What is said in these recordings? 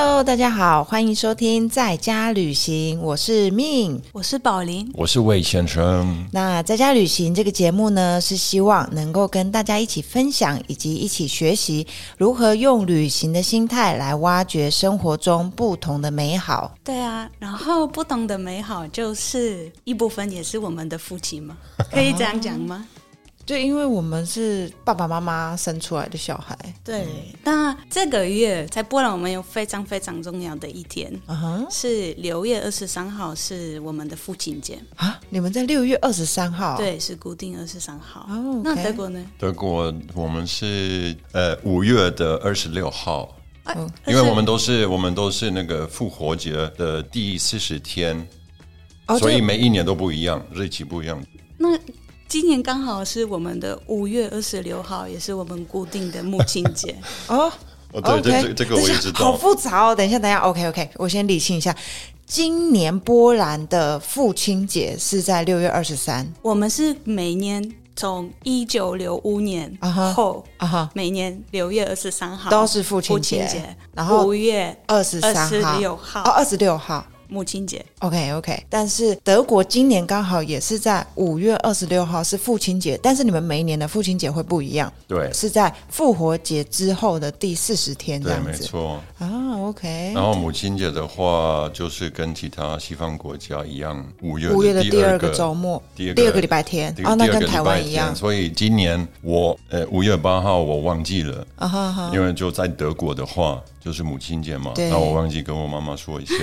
Hello，大家好，欢迎收听在家旅行，我是命。我是宝林，我是魏先生。那在家旅行这个节目呢，是希望能够跟大家一起分享，以及一起学习如何用旅行的心态来挖掘生活中不同的美好。对啊，然后不同的美好就是一部分也是我们的父亲嘛，可以这样讲吗？对，因为我们是爸爸妈妈生出来的小孩。对，那这个月在波兰，我们有非常非常重要的一天，嗯哼，是六月二十三号，是我们的父亲节。啊，你们在六月二十三号？，对，是固定二十三号。哦那德国呢？德国我们是呃五月的二十六号，嗯因为我们都是我们都是那个复活节的第四十天，哦所以每一年都不一样，日期不一样。那今年刚好是我们的五月二十六号，也是我们固定的母亲节。哦，哦，对，OK 这这这个我也知好。复杂哦。等一下，等一下，OK OK，我先理清一下。今年波兰的父亲节是在六月二十三我们是每年从一九六五年后每年六月二十三号都是父父亲节，亲节，然后五月二十三号，26号哦，二十六号。母亲节。OK OK，但是德国今年刚好也是在五月二十六号是父亲节，但是你们每一年的父亲节会不一样，对是在复活节之后的第四十天这对，样子没错。啊。OK，然后母亲节的话，就是跟其他西方国家一样，五月五月的第第二个个周末，第二第二个礼拜天啊哦，那跟台湾一样所以今年我呃五月八号我忘记了，啊哈哈。因为就在德国的话，就是母亲节嘛，对然后我忘记跟我妈妈说一下。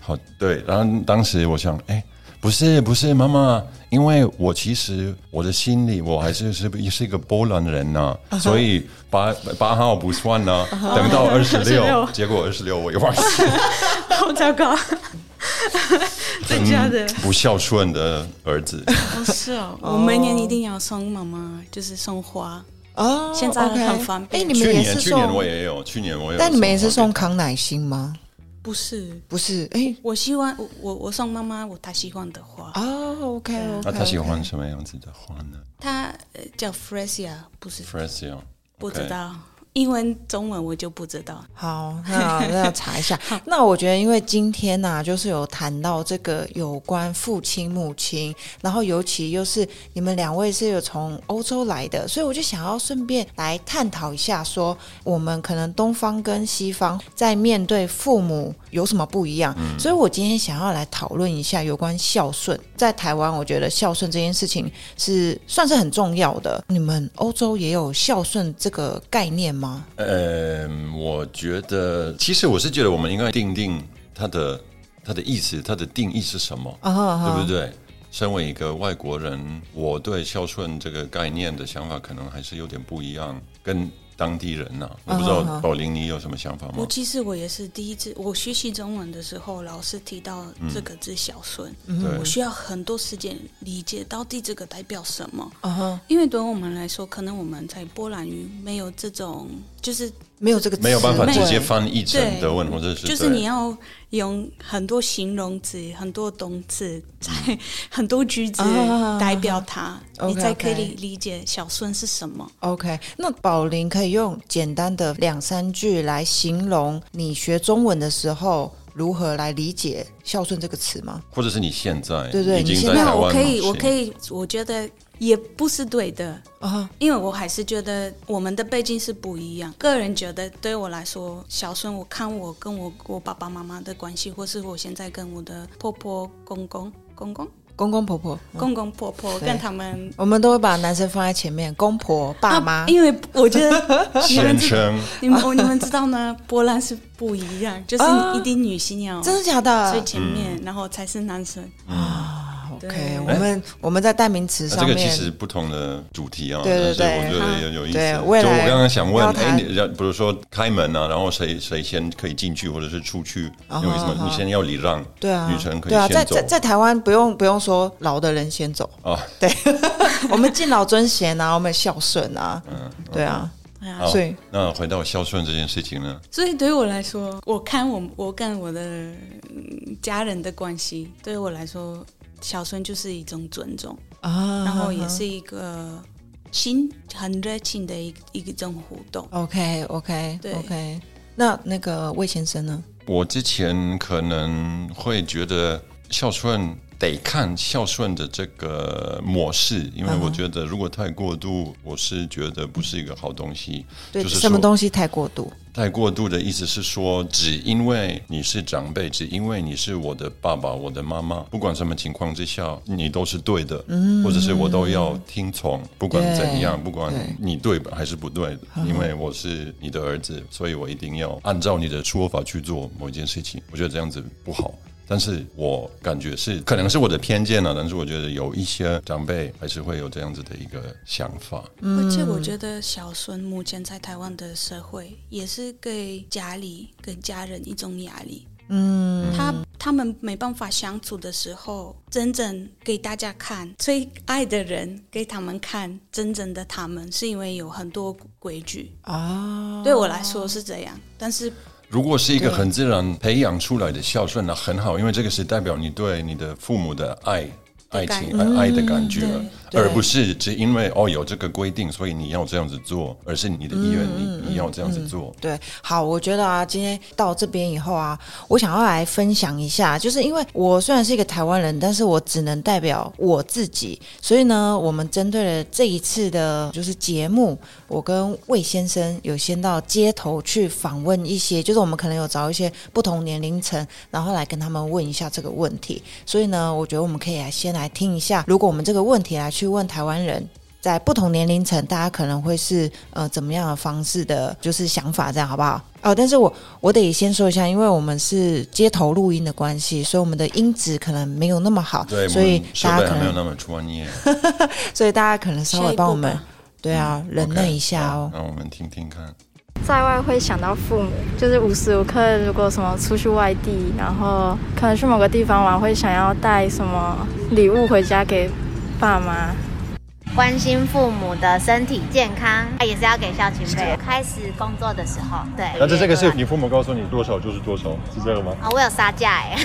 好，对，然后当时我想，哎，不是不是，妈妈，因为我其实我的心里我还是是是一个波兰人呐、所以八八号不算呢、等到二十六，结果二十六我又忘记了，好糟糕，真假的？不孝顺的儿子。哦，是哦，我每年一定要送妈妈，就是送花。哦，现在很方便哎，你们去也是年去年我，也有，去年我也有，但你们也是送康乃馨吗？不是，不是，哎，我希望我我我送妈妈我她喜欢的花，哦，OK OK，那她喜欢什么样子的花呢？她呃叫 Fresia，不是。F r e s i a 不知道，英文中文我就不知道。好，那那要查一下。那我觉得，因为今天呢、就是有谈到这个有关父亲、母亲，然后尤其又是你们两位是有从欧洲来的，所以我就想要顺便来探讨一下说我们可能东方跟西方在面对父母有什么不一样。所以我今天想要来讨论一下有关孝顺。在台湾，我觉得孝顺这件事情是算是很重要的。你们欧洲也有孝顺这个概念吗？呃，我觉得，其实我是觉得我们应该定定它的它的意思，它的定义是什么，对不对？身为一个外国人，我对孝顺这个概念的想法可能还是有点不一样，跟当地人呐、我不知道宝林你有什么想法吗？我其实我也是第一次，我学习中文的时候，老师提到这个字小孙，对我需要很多时间理解到底这个代表什么。因为对我们来说，可能我们在波兰语没有这种，就是没有这个没有办法直接翻译成对德文，或者是就是你要用很多形容词、很多动词，在 很多句子啊。代表它你才可以理理解孝顺是什么。OK，那宝林可以用简单的两三句来形容你学中文的时候如何来理解孝顺这个词吗？或者是你现在对对已经你现在那在台湾我可以，我可以，我觉得也不是对的，啊，因为我还是觉得我们的背景是不一样。个人觉得对我来说，小孙，我看我跟我我爸爸妈妈的关系，或是我现在跟我的婆婆、公公、公公、公公婆婆，公公婆婆跟他们。我们都会把男生放在前面，公婆、爸妈。啊因为我觉得 你们你们你们知道吗？波兰是不一样，就是啊一定女性要真的假的最前面，然后才是男生。？OK，对我们我们在代名词上这个，其实不同的主题啊，对对对我觉得有有意思。对就未来我刚刚想问哎，你比如说开门啊，然后谁谁先可以进去，或者是出去？啊因为什么？啊你先要礼让，对啊，女生可以对啊，在先走在在台湾不用不用说老的人先走，啊。对，我们敬老尊贤啊，我们孝顺啊，嗯，对啊，哎呀所以，那回到孝顺这件事情呢？所以对于我来说，我看我我跟我的嗯家人的关系，对我来说，孝顺就是一种尊重，啊，然后也是一个亲很热情的一一种互动。OK OK 对 OK。那那个魏先生呢？我之前可能会觉得孝顺得看孝顺的这个模式，因为我觉得如果太过度，我是觉得不是一个好东西。对，就是什么东西太过度？太过度的意思是说，只因为你是长辈，只因为你是我的爸爸、我的妈妈，不管什么情况之下，你都是对的，或者是我都要听从，不管怎样，不管你对还是不对的，因为我是你的儿子，所以我一定要按照你的说法去做某一件事情。我觉得这样子不好。但是我感觉是可能是我的偏见了，但是我觉得有一些长辈还是会有这样子的一个想法。而且我觉得小孙目前在台湾的社会也是给家里、给家人一种压力。嗯，他他们没办法相处的时候，真正给大家看最爱的人给他们看真正的他们，是因为有很多规矩。啊，对我来说是这样，但是如果是一个很自然培养出来的孝顺，那很好，因为这个是代表你对你的父母的爱、爱情、爱爱的感觉，对而不是只因为哦有这个规定，所以你要这样子做，而是你的意愿，你你要这样子做。对，好，我觉得啊，今天到这边以后啊，我想要来分享一下，就是因为我虽然是一个台湾人，但是我只能代表我自己，所以呢，我们针对了这一次的就是节目，我跟魏先生有先到街头去访问一些，就是我们可能有找一些不同年龄层，然后来跟他们问一下这个问题，所以呢，我觉得我们可以来先来听一下，如果我们这个问题来去问台湾人。在不同年龄层，大家可能会是呃怎么样的方式的，就是想法，这样好不好？哦，但是我我得先说一下，因为我们是街头录音的关系，所以我们的音质可能没有那么好，对，所以大家可能，没有那么专业，所以大家可能稍微帮我们对啊，忍耐一下哦。好那我们听听看。在外会想到父母，就是无时无刻如果什么出去外地，然后可能去某个地方玩，会想要带什么礼物回家给爸妈。关心父母的身体健康，也是要给孝亲费。开始工作的时候，对。那这这个是你父母告诉你多少就是多少，是这个吗？啊，我有杀价哎。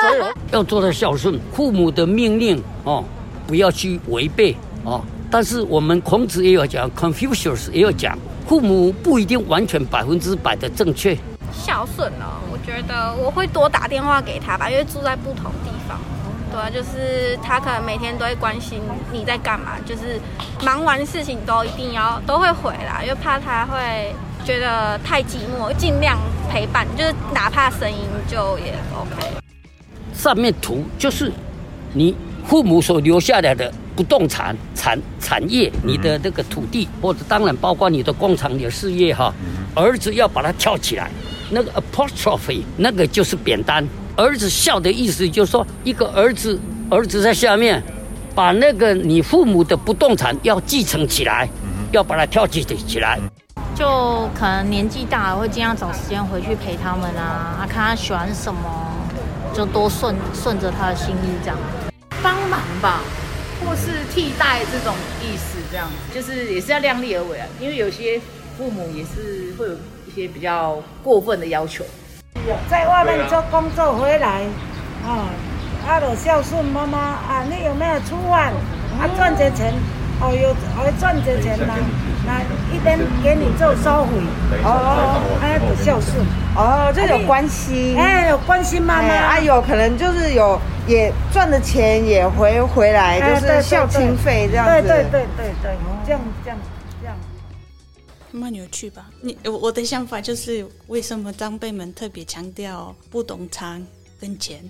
要做到孝顺，父母的命令哦，不要去违背哦。但是我们孔子也有讲，Confucius 也有讲，父母不一定完全百分之百的正确。孝顺哦，我觉得我会多打电话给他吧，因为住在不同地方。对啊，就是他可能每天都会关心你在干嘛，就是忙完事情都一定要都会回来，因为怕他会觉得太寂寞，尽量陪伴，就是哪怕声音就也 OK。上面图就是你父母所留下来的不动产产产业，你的这个土地，或者当然包括你的工厂、你的事业哈。儿子要把它跳起来，那个 apostrophe 那个就是扁担。儿子孝的意思就是说，一个儿子儿子在下面，把那个你父母的不动产要继承起来，要把它跳起起来。就可能年纪大了，会尽量找时间回去陪他们啊，啊，看他喜欢什么，就多顺顺着他的心意这样。帮忙吧，或是替代这种意思，这样就是也是要量力而为啊。因为有些父母也是会有一些比较过分的要求。在外面做工作回来，哦，啊，有孝顺妈妈啊，你有没有出外啊赚着钱？哦，有还赚着钱呢，那一边给你做收费，哦，哎，有孝顺，哦，这有关系，哎，有关心妈妈，哎啊，有可能就是有也赚的钱也回回来，就是孝亲费这样子。对对对对对，这样这样这样。蛮有趣吧？你我我的想法就是，为什么长辈们特别强调不懂藏跟钱？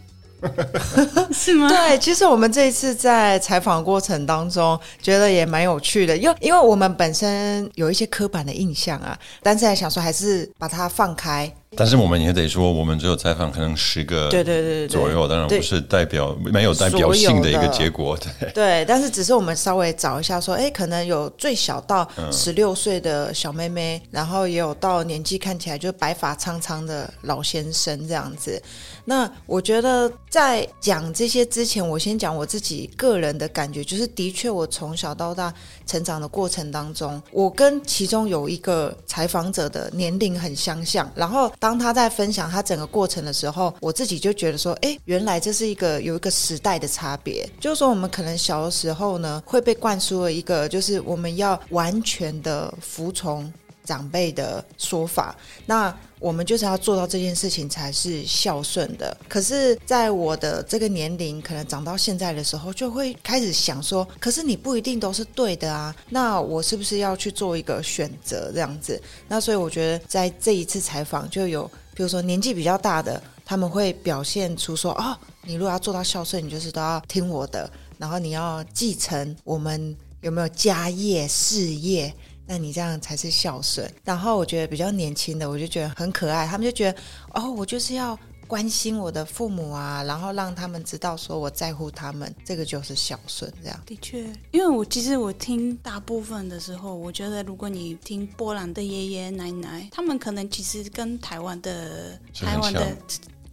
是吗？对，其实我们这一次在采访过程当中，觉得也蛮有趣的，因为因为我们本身有一些刻板的印象啊，但是还想说还是把它放开。但是我们也得说，我们只有采访可能十个对对对左右，当然不是代表没有代表性的一个结果，对。对，但是只是我们稍微找一下，说，哎，可能有最小到嗯十六岁的小妹妹，然后也有到年纪看起来就白发苍苍的老先生这样子。那我觉得在讲这些之前，我先讲我自己个人的感觉，就是的确我从小到大成长的过程当中，我跟其中有一个采访者的年龄很相像，然后当他在分享他整个过程的时候，我自己就觉得说，哎，原来这是一个有一个时代的差别，就是说我们可能小的时候呢会被灌输了一个，就是我们要完全的服从。长辈的说法。那我们就是要做到这件事情才是孝顺的。可是，在我的这个年龄，可能长到现在的时候，就会开始想说，可是你不一定都是对的啊。那我是不是要去做一个选择这样子？那所以我觉得，在这一次采访就有，比如说年纪比较大的，他们会表现出说，哦，你如果要做到孝顺，你就是都要听我的，然后你要继承我们有没有家业事业。那你这样才是孝顺。然后我觉得比较年轻的，我就觉得很可爱，他们就觉得哦，我就是要关心我的父母啊，然后让他们知道说我在乎他们，这个就是孝顺。这样的确，因为我其实我听大部分的时候，我觉得如果你听波兰的爷爷奶奶，他们可能其实跟台湾的台湾的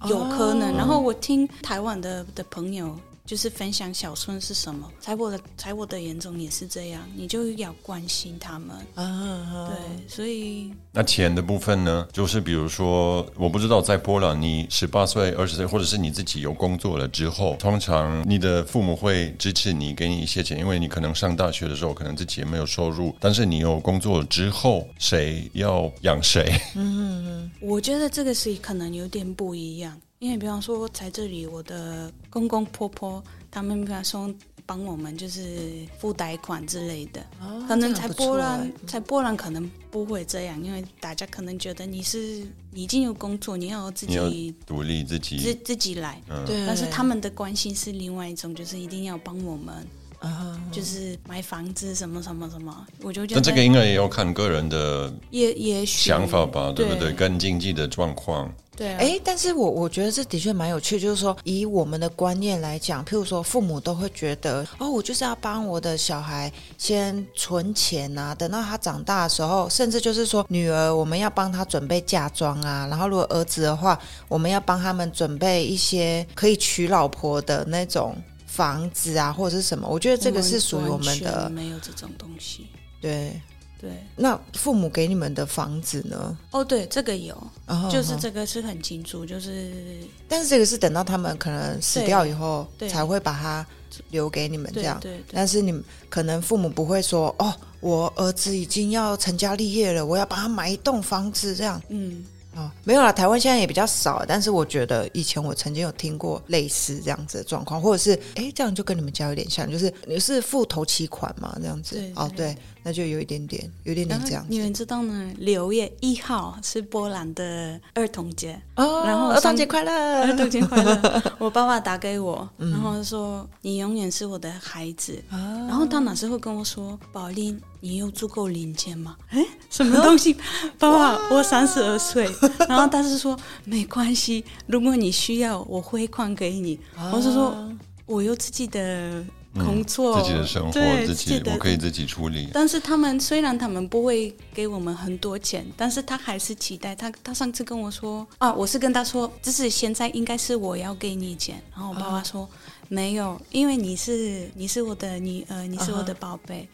有可能。然后我听台湾的的朋友。就是分享小孙是什么，在我的在我的眼中也是这样，你就要关心他们啊。对，所以那钱的部分呢，就是比如说，我不知道在波兰，你十八岁、二十岁，或者是你自己有工作了之后，通常你的父母会支持你，给你一些钱，因为你可能上大学的时候，可能自己也没有收入，但是你有工作之后，谁要养谁？嗯，我觉得这个是可能有点不一样。因为比方说，在这里，我的公公婆婆他们比方说帮我们就是付贷款之类的，哦可能在波兰，在波兰可能不会这样，因为大家可能觉得你是已经有工作，你要自己独立自己自自己来，对。但是他们的关心是另外一种，就是一定要帮我们，就是买房子什么什么什么，我就觉得这个应该也要看个人的也也许想法吧，对不对？跟经济的状况。对，哎，但是我我觉得这的确蛮有趣，就是说以我们的观念来讲，譬如说父母都会觉得，哦，我就是要帮我的小孩先存钱啊，等到他长大的时候，甚至就是说女儿我们要帮他准备嫁妆啊，然后如果儿子的话，我们要帮他们准备一些可以娶老婆的那种房子啊，或者是什么，我觉得这个是属于我们的，没有这种东西，对。对，那父母给你们的房子呢？哦，对，这个有，就是这个是很清楚，就是，但是这个是等到他们可能死掉以后才会把它留给你们这样。对，但是你们可能父母不会说，哦，我儿子已经要成家立业了，我要帮他买一栋房子这样。嗯。哦，没有啦，台湾现在也比较少，但是我觉得以前我曾经有听过类似这样子的状况，或者是哎，这样就跟你们家有点像，就是你是付头期款嘛，这样子。哦，对，那就有一点点，有一点点这样。你们知道呢？六月一号是波兰的儿童节哦，然后儿童节快乐，儿童节快乐。我爸爸打给我，然后说你永远是我的孩子，然后他哪时候跟我说，宝林。你有足够零钱吗？哎，什么东西？爸爸，我三十二岁。然后他是说没关系，如果你需要，我汇款给你。我是说我有自己的工作，自己的生活，自己我可以自己处理。但是他们虽然他们不会给我们很多钱，但是他还是期待。他他上次跟我说啊，我是跟他说，就是现在应该是我要给你钱。然后我爸爸说。没有，因为你是你是我的女儿，你是我的宝贝，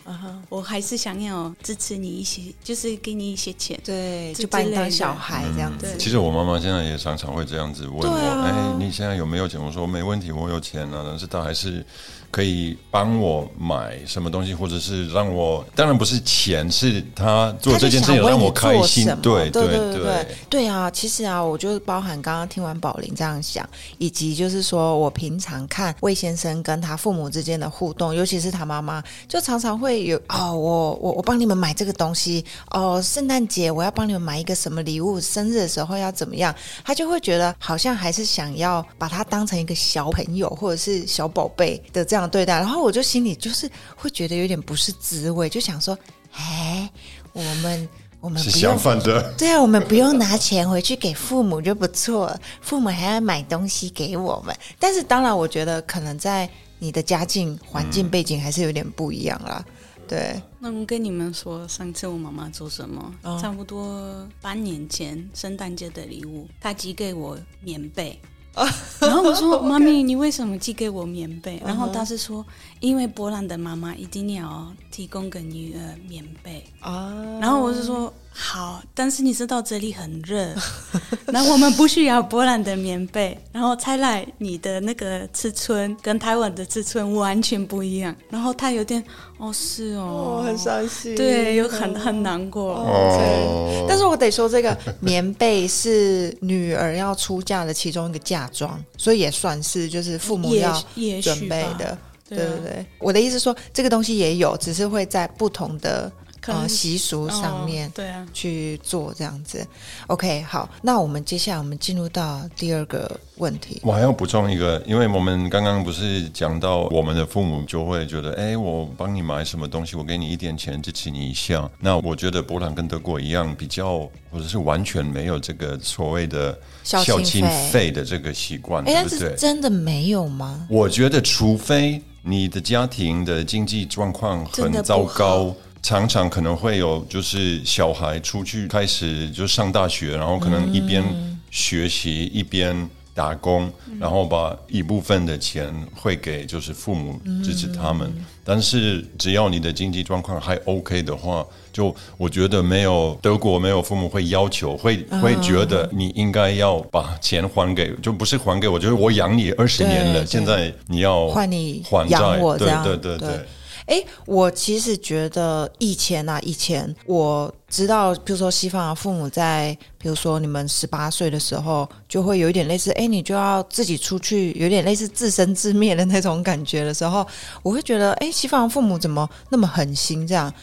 我还是想要支持你一些，就是给你一些钱，对，就把你当小孩这样子。其实我妈妈现在也常常会这样子问我，哎，你现在有没有钱？我说没问题，我有钱了，但是她还是。可以帮我买什么东西，或者是让我当然不是钱，是他做这件事情让我开心。对对对对对啊！其实啊，我就包含刚刚听完宝林这样想，以及就是说我平常看魏先生跟他父母之间的互动，尤其是他妈妈，就常常会有哦，我我我帮你们买这个东西哦，圣诞节我要帮你们买一个什么礼物，生日的时候要怎么样，他就会觉得好像还是想要把他当成一个小朋友或者是小宝贝的这样。这样对待，然后我就心里就是会觉得有点不是滋味，就想说，哎，我们我们是相反的，对啊，我们不用拿钱回去给父母就不错，父母还要买东西给我们。但是当然，我觉得可能在你的家境环境背景还是有点不一样啦。对，那我跟你们说，上次我妈妈做什么？差不多半年前圣诞节的礼物，她寄给我棉被。然后我说：“ 妈咪，你为什么寄给我棉被？”然后他是说：“因为波兰的妈妈一定要提供给女儿棉被。”啊，然后我是说：“好，但是你知道这里很热，那我们不需要波兰的棉被，然后再来你的那个尺寸跟台湾的尺寸完全不一样，然后他有点哦是哦，很伤心，对，又很很难过。哦，但是我得说，这个棉被是女儿要出嫁的其中一个嫁妆，所以也算是就是父母要也准备的。对对我的意思说，这个东西也有，只是会在不同的呃习俗上面哦对啊，去做这样子。OK，好，那我们接下来我们进入到第二个问题。我还要补充一个，因为我们刚刚不是讲到我们的父母就会觉得，哎，我帮你买什么东西，我给你一点钱支持你一下。那我觉得波兰跟德国一样，比较或者是完全没有这个所谓的孝亲亲费费的这个习惯，哎，但是对不对？真的没有吗？我觉得，除非你的家庭的经济状况很糟糕，常常可能会有就是小孩出去开始就上大学，然后可能一边学习一边打工，然后把一部分的钱会给就是父母支持他们。但是只要你的经济状况还 OK 的话，就我觉得没有德国没有父母会要求，会会觉得你应该要把钱还给，就不是还给我，就是我养你二十年了，对现在你要还你还养债，对我这样。对对对。对。哎，我其实觉得以前啊，以前我知道，比如说西方的父母在，比如说你们十八岁的时候，就会有一点类似，哎，你就要自己出去，有点类似自生自灭的那种感觉的时候，我会觉得，哎，西方的父母怎么那么狠心这样？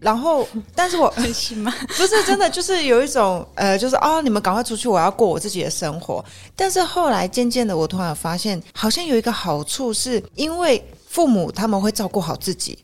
然后，但是我很心吗？不是真的，就是有一种呃，就是哦，你们赶快出去，我要过我自己的生活。但是后来渐渐的，我突然发现，好像有一个好处是，因为父母他们会照顾好自己，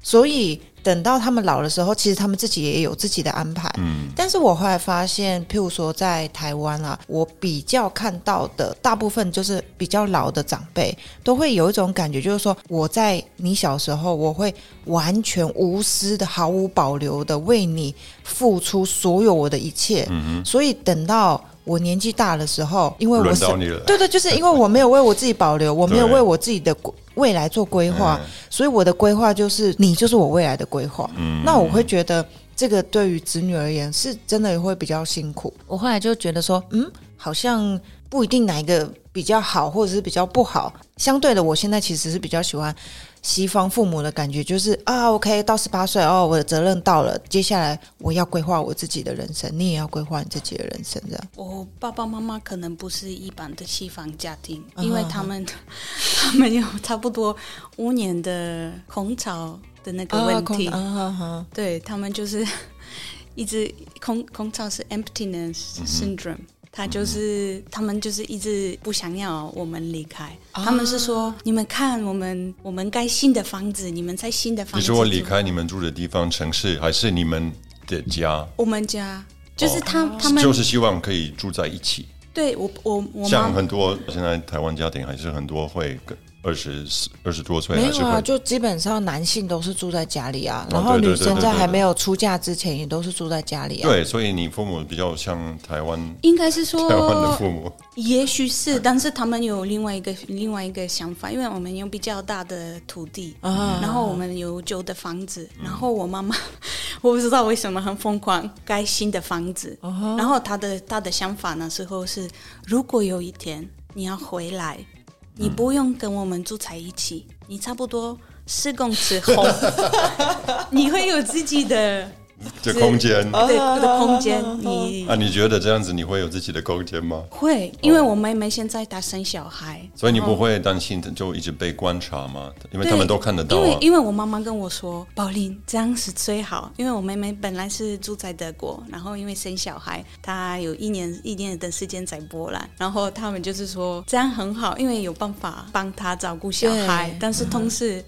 所以等到他们老的时候，其实他们自己也有自己的安排。嗯，但是我后来发现，譬如说在台湾啊，我比较看到的大部分就是比较老的长辈，都会有一种感觉，就是说我在你小时候，我会完全无私的、毫无保留的为你付出所有我的一切。嗯所以等到我年纪大的时候，因为我是对对，就是因为我没有为我自己保留，我没有为我自己的规未来做规划，嗯所以我的规划就是你就是我未来的规划。嗯那我会觉得这个对于子女而言是真的会比较辛苦。我后来就觉得说，嗯，好像不一定哪一个比较好，或者是比较不好。相对的，我现在其实是比较喜欢西方父母的感觉，就是啊，OK，到十八岁哦，我的责任到了，接下来我要规划我自己的人生，你也要规划你自己的人生，这样。我爸爸妈妈可能不是一般的西方家庭，嗯因为他们 他们有差不多五年的空巢的那个问题，啊空啊对他们就是一直空空巢是 emptiness 嗯 syndrome。他就是，他们就是一直不想要我们离开。啊他们是说，你们看，我们我们盖新的房子，你们在新的房子。你说我离开你们住的地方城市，还是你们的家？我们家，就是哦他、他们就是希望可以住在一起。对我我我妈像很多现在台湾家庭还是很多会跟二十二十多岁没有啊，就基本上男性都是住在家里啊，哦然后女生在还没有出嫁之前也都是住在家里啊。对，所以你父母比较像台湾应该是说台湾的父母。也许是，但是他们有另外一个另外一个想法，因为我们有比较大的土地，啊。然后我们有旧的房子，然后我妈妈 我不知道为什么很疯狂盖新的房子，然后她的她的想法那时候是，如果有一天你要回来，你不用跟我们住在一起，你差不多四公尺后，你会有自己的 这空间。对的空间，你啊，你觉得这样子你会有自己的空间吗？会，因为我妹妹现在她生小孩，所以你不会担心就一直被观察吗？因为他们都看得到因为啊。因为我妈妈跟我说，宝林这样是最好，因为我妹妹本来是住在德国，然后因为生小孩，她有一年一年的时间在波兰，然后他们就是说这样很好，因为有办法帮她照顾小孩，但是同时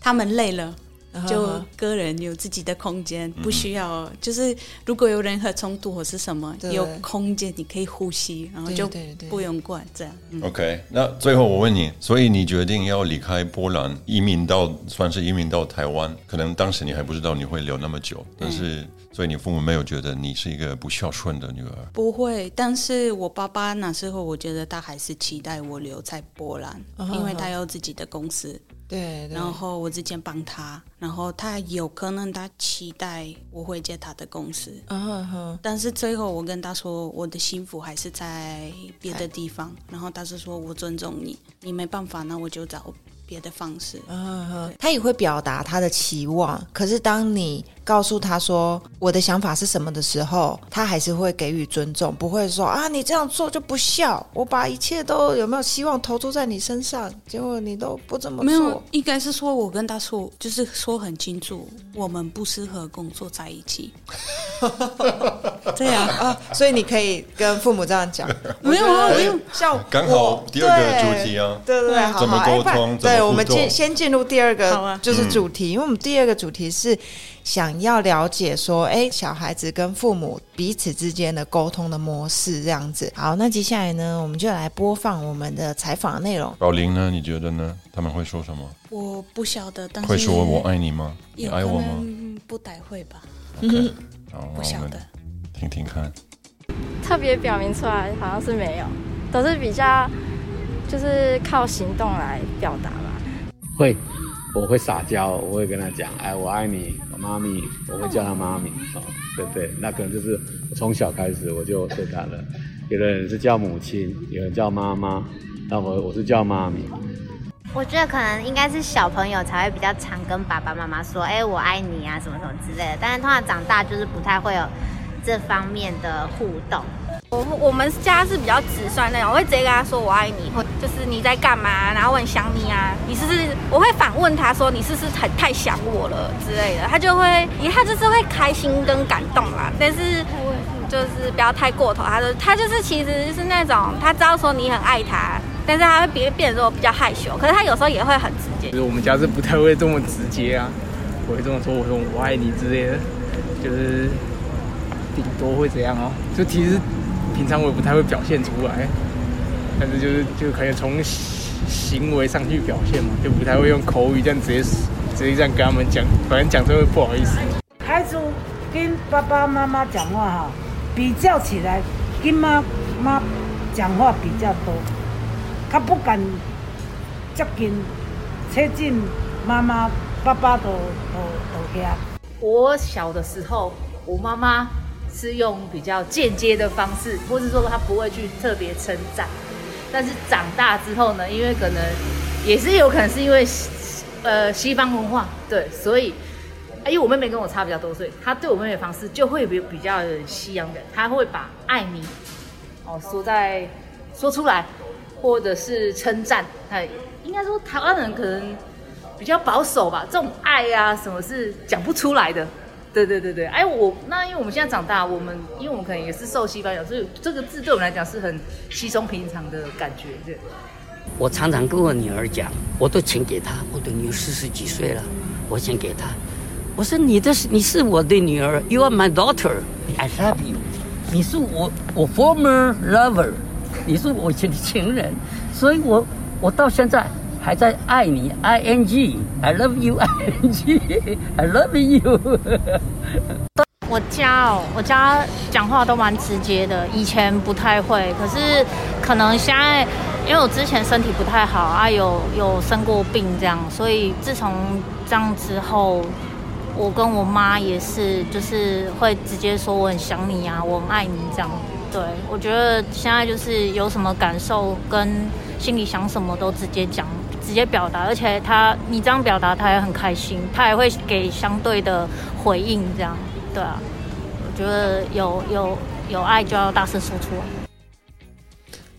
他们累了。嗯就个人有自己的空间，不需要就是如果有任何冲突或是什么，有空间你可以呼吸，然后就不用管这样。嗯。OK，那最后我问你，所以你决定要离开波兰，移民到算是移民到台湾，可能当时你还不知道你会留那么久，但是所以你父母没有觉得你是一个不孝顺的女儿。不会，但是我爸爸那时候，我觉得他还是期待我留在波兰，啊因为他有自己的公司。对，对。然后我之前帮他，然后他有可能他期待我会接他的公司，嗯哼，但是最后我跟他说我的幸福还是在别的地方，然后他是说我尊重你，你没办法，那我就找别的方式。嗯哼，他也会表达他的期望，可是当你告诉他说我的想法是什么的时候，他还是会给予尊重，不会说啊你这样做就不孝，我把一切都有没有希望投注在你身上，结果你都不怎么没有，，应该是说我跟他说，就是说很清楚，我们不适合工作在一起。对啊，啊，所以你可以跟父母这样讲，没有没有像刚好第二个主题啊对对对，怎么沟通对，我们进先先进入第二个就是主题，因为我们第二个主题是想要了解说，哎，小孩子跟父母彼此之间的沟通的模式这样子。好，那接下来呢，我们就来播放我们的采访内容。宝玲呢？你觉得呢？他们会说什么？我不晓得，但是会说我爱你吗？你爱我吗？不太会吧？OK，好，不晓得。听听看。特别表明出来，好像是没有，都是比较就是靠行动来表达吧。会，我会撒娇，我会跟他讲，哎，我爱你，我妈咪，我会叫他妈咪，哦，对对，那可能就是我从小开始我就对他了。有的人是叫母亲，有人叫妈妈，那我我是叫妈咪。我觉得可能应该是小朋友才会比较常跟爸爸妈妈说，哎、我爱你啊，什么什么之类的。但是通常长大就是不太会有这方面的互动。我我们家是比较直率那种，我会直接跟他说我爱你，或就是你在干嘛，然后我很想你啊，你是不是？我会反问他说你是不是很太想我了之类的，他就会，他就是会开心跟感动啦，但是就是不要太过头，他就他就是其实是那种他知道说你很爱他，但是他会变变得说比较害羞，可是他有时候也会很直接就。是我们家是不太会这么直接啊，不会这么说我说我爱你之类的，就是顶多会这样哦。就其实平常我也不太会表现出来，但是就是就可以从行为上去表现嘛，就不太会用口语这样直接直接这样跟他们讲，反正讲真会不好意思。孩子跟爸爸妈妈讲话哈，比较起来，跟妈妈讲话比较多，他不敢接近、接近妈妈、爸爸都都都遐。我小的时候，我妈妈是用比较间接的方式，或是说他不会去特别称赞。但是长大之后呢，因为可能也是有可能是因为呃西方文化，对，所以因为我妹妹跟我差比较多岁，她对我妹妹的方式就会比比较有西洋感，她会把爱你哦说在说出来，或者是称赞，哎，应该说台湾人可能比较保守吧，这种爱呀、什么是讲不出来的。对对对对，哎，我那因为我们现在长大，我们因为我们可能也是受西方影响，所以这个字对我们来讲是很稀松平常的感觉。对，我常常跟我女儿讲，我都钱给她，我的女儿四十几岁了，我钱给她，我说你的你是我的女儿，You are my daughter，I love you，你是我我 former lover，你是我以前的情人，所以我我到现在还在爱你，I N G，I love you，I N G，I love you。我家哦，我家讲话都蛮直接的，以前不太会，可是可能现在，因为我之前身体不太好啊，有有生过病这样，所以自从这样之后，我跟我妈也是，就是会直接说我很想你啊，我很爱你这样。对，我觉得现在就是有什么感受跟心里想什么都直接讲，直接表达，而且他你这样表达，他也很开心，他也会给相对的回应，这样，对啊，我觉得有有有爱就要大声说出来。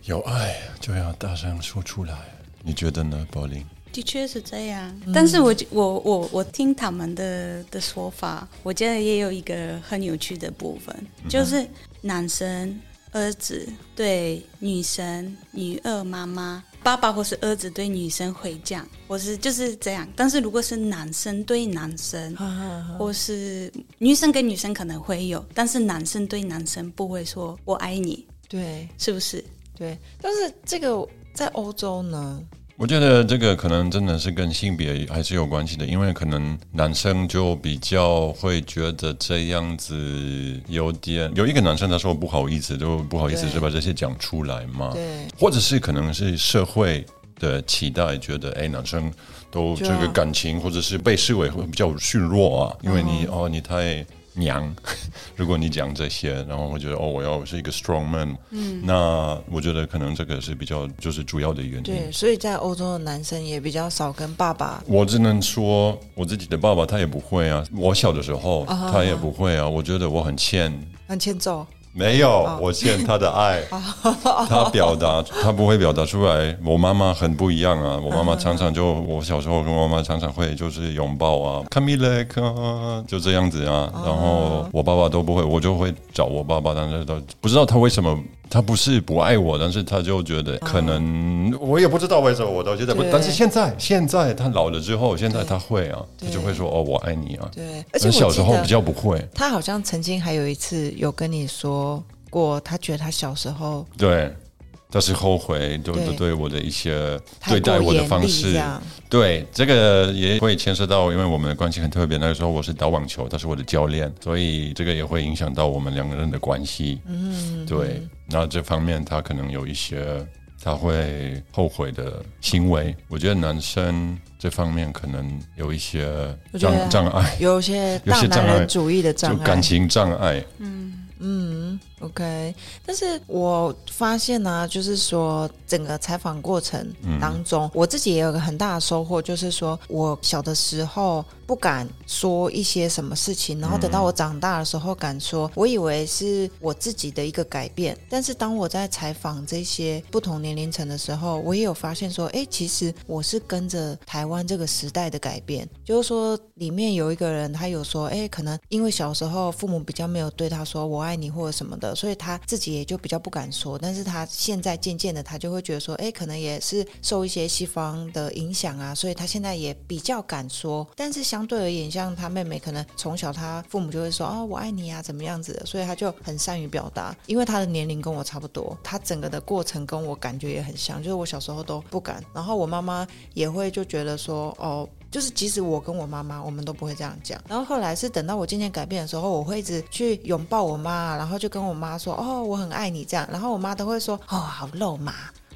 有爱就要大声说出来，你觉得呢，柏林？的确是这样，但是我我我我听他们的的说法，我觉得也有一个很有趣的部分，就是男生儿子对女神、女二妈妈、爸爸或是儿子对女生会讲，或是就是这样。但是如果是男生对男生，或是女生跟女生可能会有，但是男生对男生不会说“我爱你对”，是不是？对，但是这个在欧洲呢，我觉得这个可能真的是跟性别还是有关系的，因为可能男生就比较会觉得这样子有点，有一个男生他说不好意思，就不好意思对。就把这些讲出来嘛，对。或者是可能是社会的期待，觉得哎，男生都这个感情或者是被视为会比较虚弱啊，因为你哦你太娘，如果你讲这些，然后我觉得哦我要是一个 strong man，嗯那我觉得可能这个是比较就是主要的原因。对，所以在欧洲的男生也比较少跟爸爸我只能说，我自己的爸爸他也不会啊。我小的时候啊他也不会啊。我觉得我很欠，很欠揍。没有，我欠他的爱。他表达，他不会表达出来。我妈妈很不一样啊。我妈妈常常就，我小时候跟我妈妈常常会就是拥抱啊，come me like 啊，就这样子啊。然后我爸爸都不会，我就会找我爸爸，但是都不知道他为什么。他不是不爱我，但是他就觉得可能我也不知道为什么，我到现在不。但是现在，现在他老了之后，现在他会啊，他就会说哦，我爱你啊。对，而且小时候比较不会。他好像曾经还有一次有跟你说过，他觉得他小时候对，他是后悔，都都对对我的一些对待我的方式。对，这个也会牵涉到，因为我们的关系很特别。那个时候我是打网球，他是我的教练，所以这个也会影响到我们两个人的关系。嗯，对，那这方面他可能有一些他会后悔的行为。我觉得男生这方面可能有一些障障碍，有些有些大障碍男人主义的障碍就感情障碍。嗯嗯，OK，但是我发现呢、就是说整个采访过程当中，我自己也有个很大的收获，就是说我小的时候不敢说一些什么事情，然后等到我长大的时候敢说，我以为是我自己的一个改变，但是当我在采访这些不同年龄层的时候，我也有发现说，哎，其实我是跟着台湾这个时代的改变，就是说里面有一个人他有说，哎，可能因为小时候父母比较没有对他说我爱你或者什么的，所以他自己也就比较不敢说，但是他现在渐渐的他就会觉得说，哎，可能也是受一些西方的影响啊，所以他现在也比较敢说，但是相对而言，像他妹妹可能从小他父母就会说哦我爱你啊怎么样子的，所以他就很善于表达，因为他的年龄跟我差不多，他整个的过程跟我感觉也很像，就是我小时候都不敢，然后我妈妈也会就觉得说哦。就是即使我跟我妈妈，我们都不会这样讲。然后后来是等到我渐渐改变的时候，我会一直去拥抱我妈，然后就跟我妈说：“哦，我很爱你。”这样，然后我妈都会说：“哦，好肉麻。”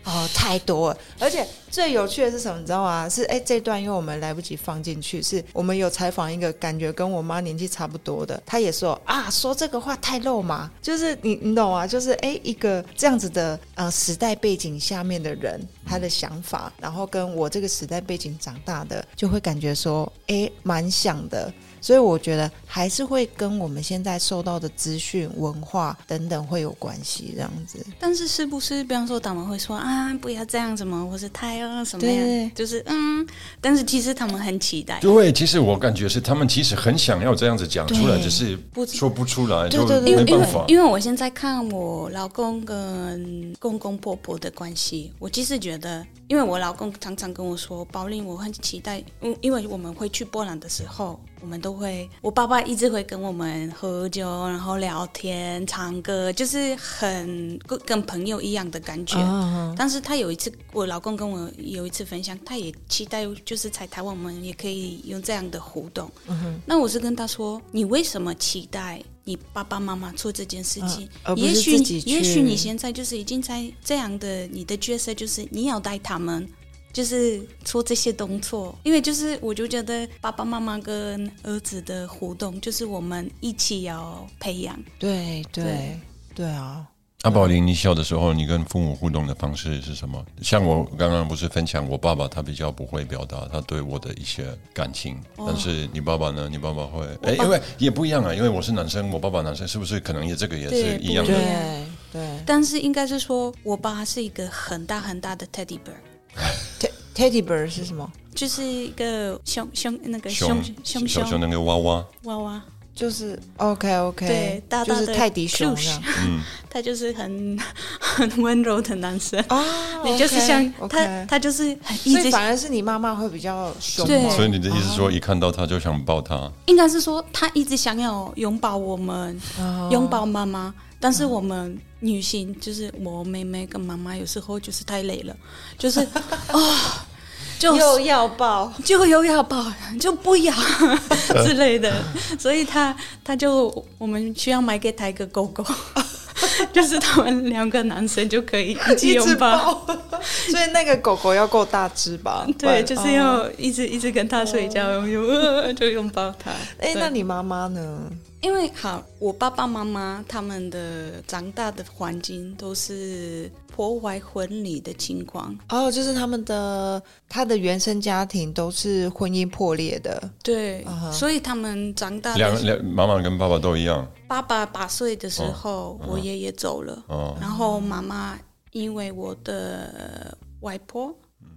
哦，太多了，而且最有趣的是什么？你知道吗？是哎，这段因为我们来不及放进去，是我们有采访一个感觉跟我妈年纪差不多的，她也说啊，说这个话太肉麻，就是你你懂吗？就是哎，一个这样子的呃时代背景下面的人，他的想法，然后跟我这个时代背景长大的，就会感觉说哎，蛮像的。所以我觉得还是会跟我们现在受到的资讯、文化等等会有关系，这样子。但是是不是，比方说他们会说啊，不要这样子嘛，或是太啊什么对样，就是嗯，但是其实他们很期待。对，其实我感觉是他们其实很想要这样子讲出来，只是不说不出来，对对对因为没办法。因为我现在看我老公跟公公婆婆的关系，我其实觉得，因为我老公常常跟我说，宝令，我很期待，因因为我们会去波兰的时候，我们都会，我爸爸一直会跟我们喝酒，然后聊天、唱歌，就是很跟跟朋友一样的感觉。啊但是他有一次，我老公跟我有一次分享，他也期待，就是在台湾我们也可以用这样的互动。那我是跟他说，你为什么期待你爸爸妈妈做这件事情？也许也许你现在就是已经在这样的你的角色，就是你要带他们。就是做这些动作，因为就是我就觉得爸爸妈妈跟儿子的互动，就是我们一起要培养。对对对对啊，阿宝林，你小的时候，你跟父母互动的方式是什么？像我刚刚不是分享，我爸爸他比较不会表达他对我的一些感情，哦但是你爸爸呢？你爸爸会，哎，因为也不一样啊，因为我是男生，我爸爸男生，是不是可能也这个也是一样的？样对对但是应该是说，我爸是一个很大很大的 teddy bear，Te-，Teddy Bear 是什么？就是一个熊熊那个熊熊熊小熊。那个娃娃，娃娃，就是 OK OK，对，大大的就是泰迪熊。嗯，他就是很 很温柔的男生。啊你就是像他，他就是很一直反而是你妈妈会比较凶对。猛所以你的意思说，一看到他就想抱他？应该是说他一直想要拥抱我们，哦。拥抱妈妈，但是我们女性就是我妹妹跟妈妈有时候就是太累了，就是啊。就又要抱，就又要抱，就不要 之类的，所以他他就我们需要买给他一个狗狗，就是他们两个男生就可以一起拥抱，所以那个狗狗要够大只吧？对，就是要一直一直跟他睡觉，拥就拥抱他。哎，那你妈妈呢？因为好，我爸爸妈妈他们的长大的环境都是破坏婚礼的情况。哦，就是他们的他的原生家庭都是婚姻破裂的。对，所以他们长大两两妈妈跟爸爸都一样。爸爸八岁的时候，我爷爷走了。哦，然后妈妈因为我的外婆，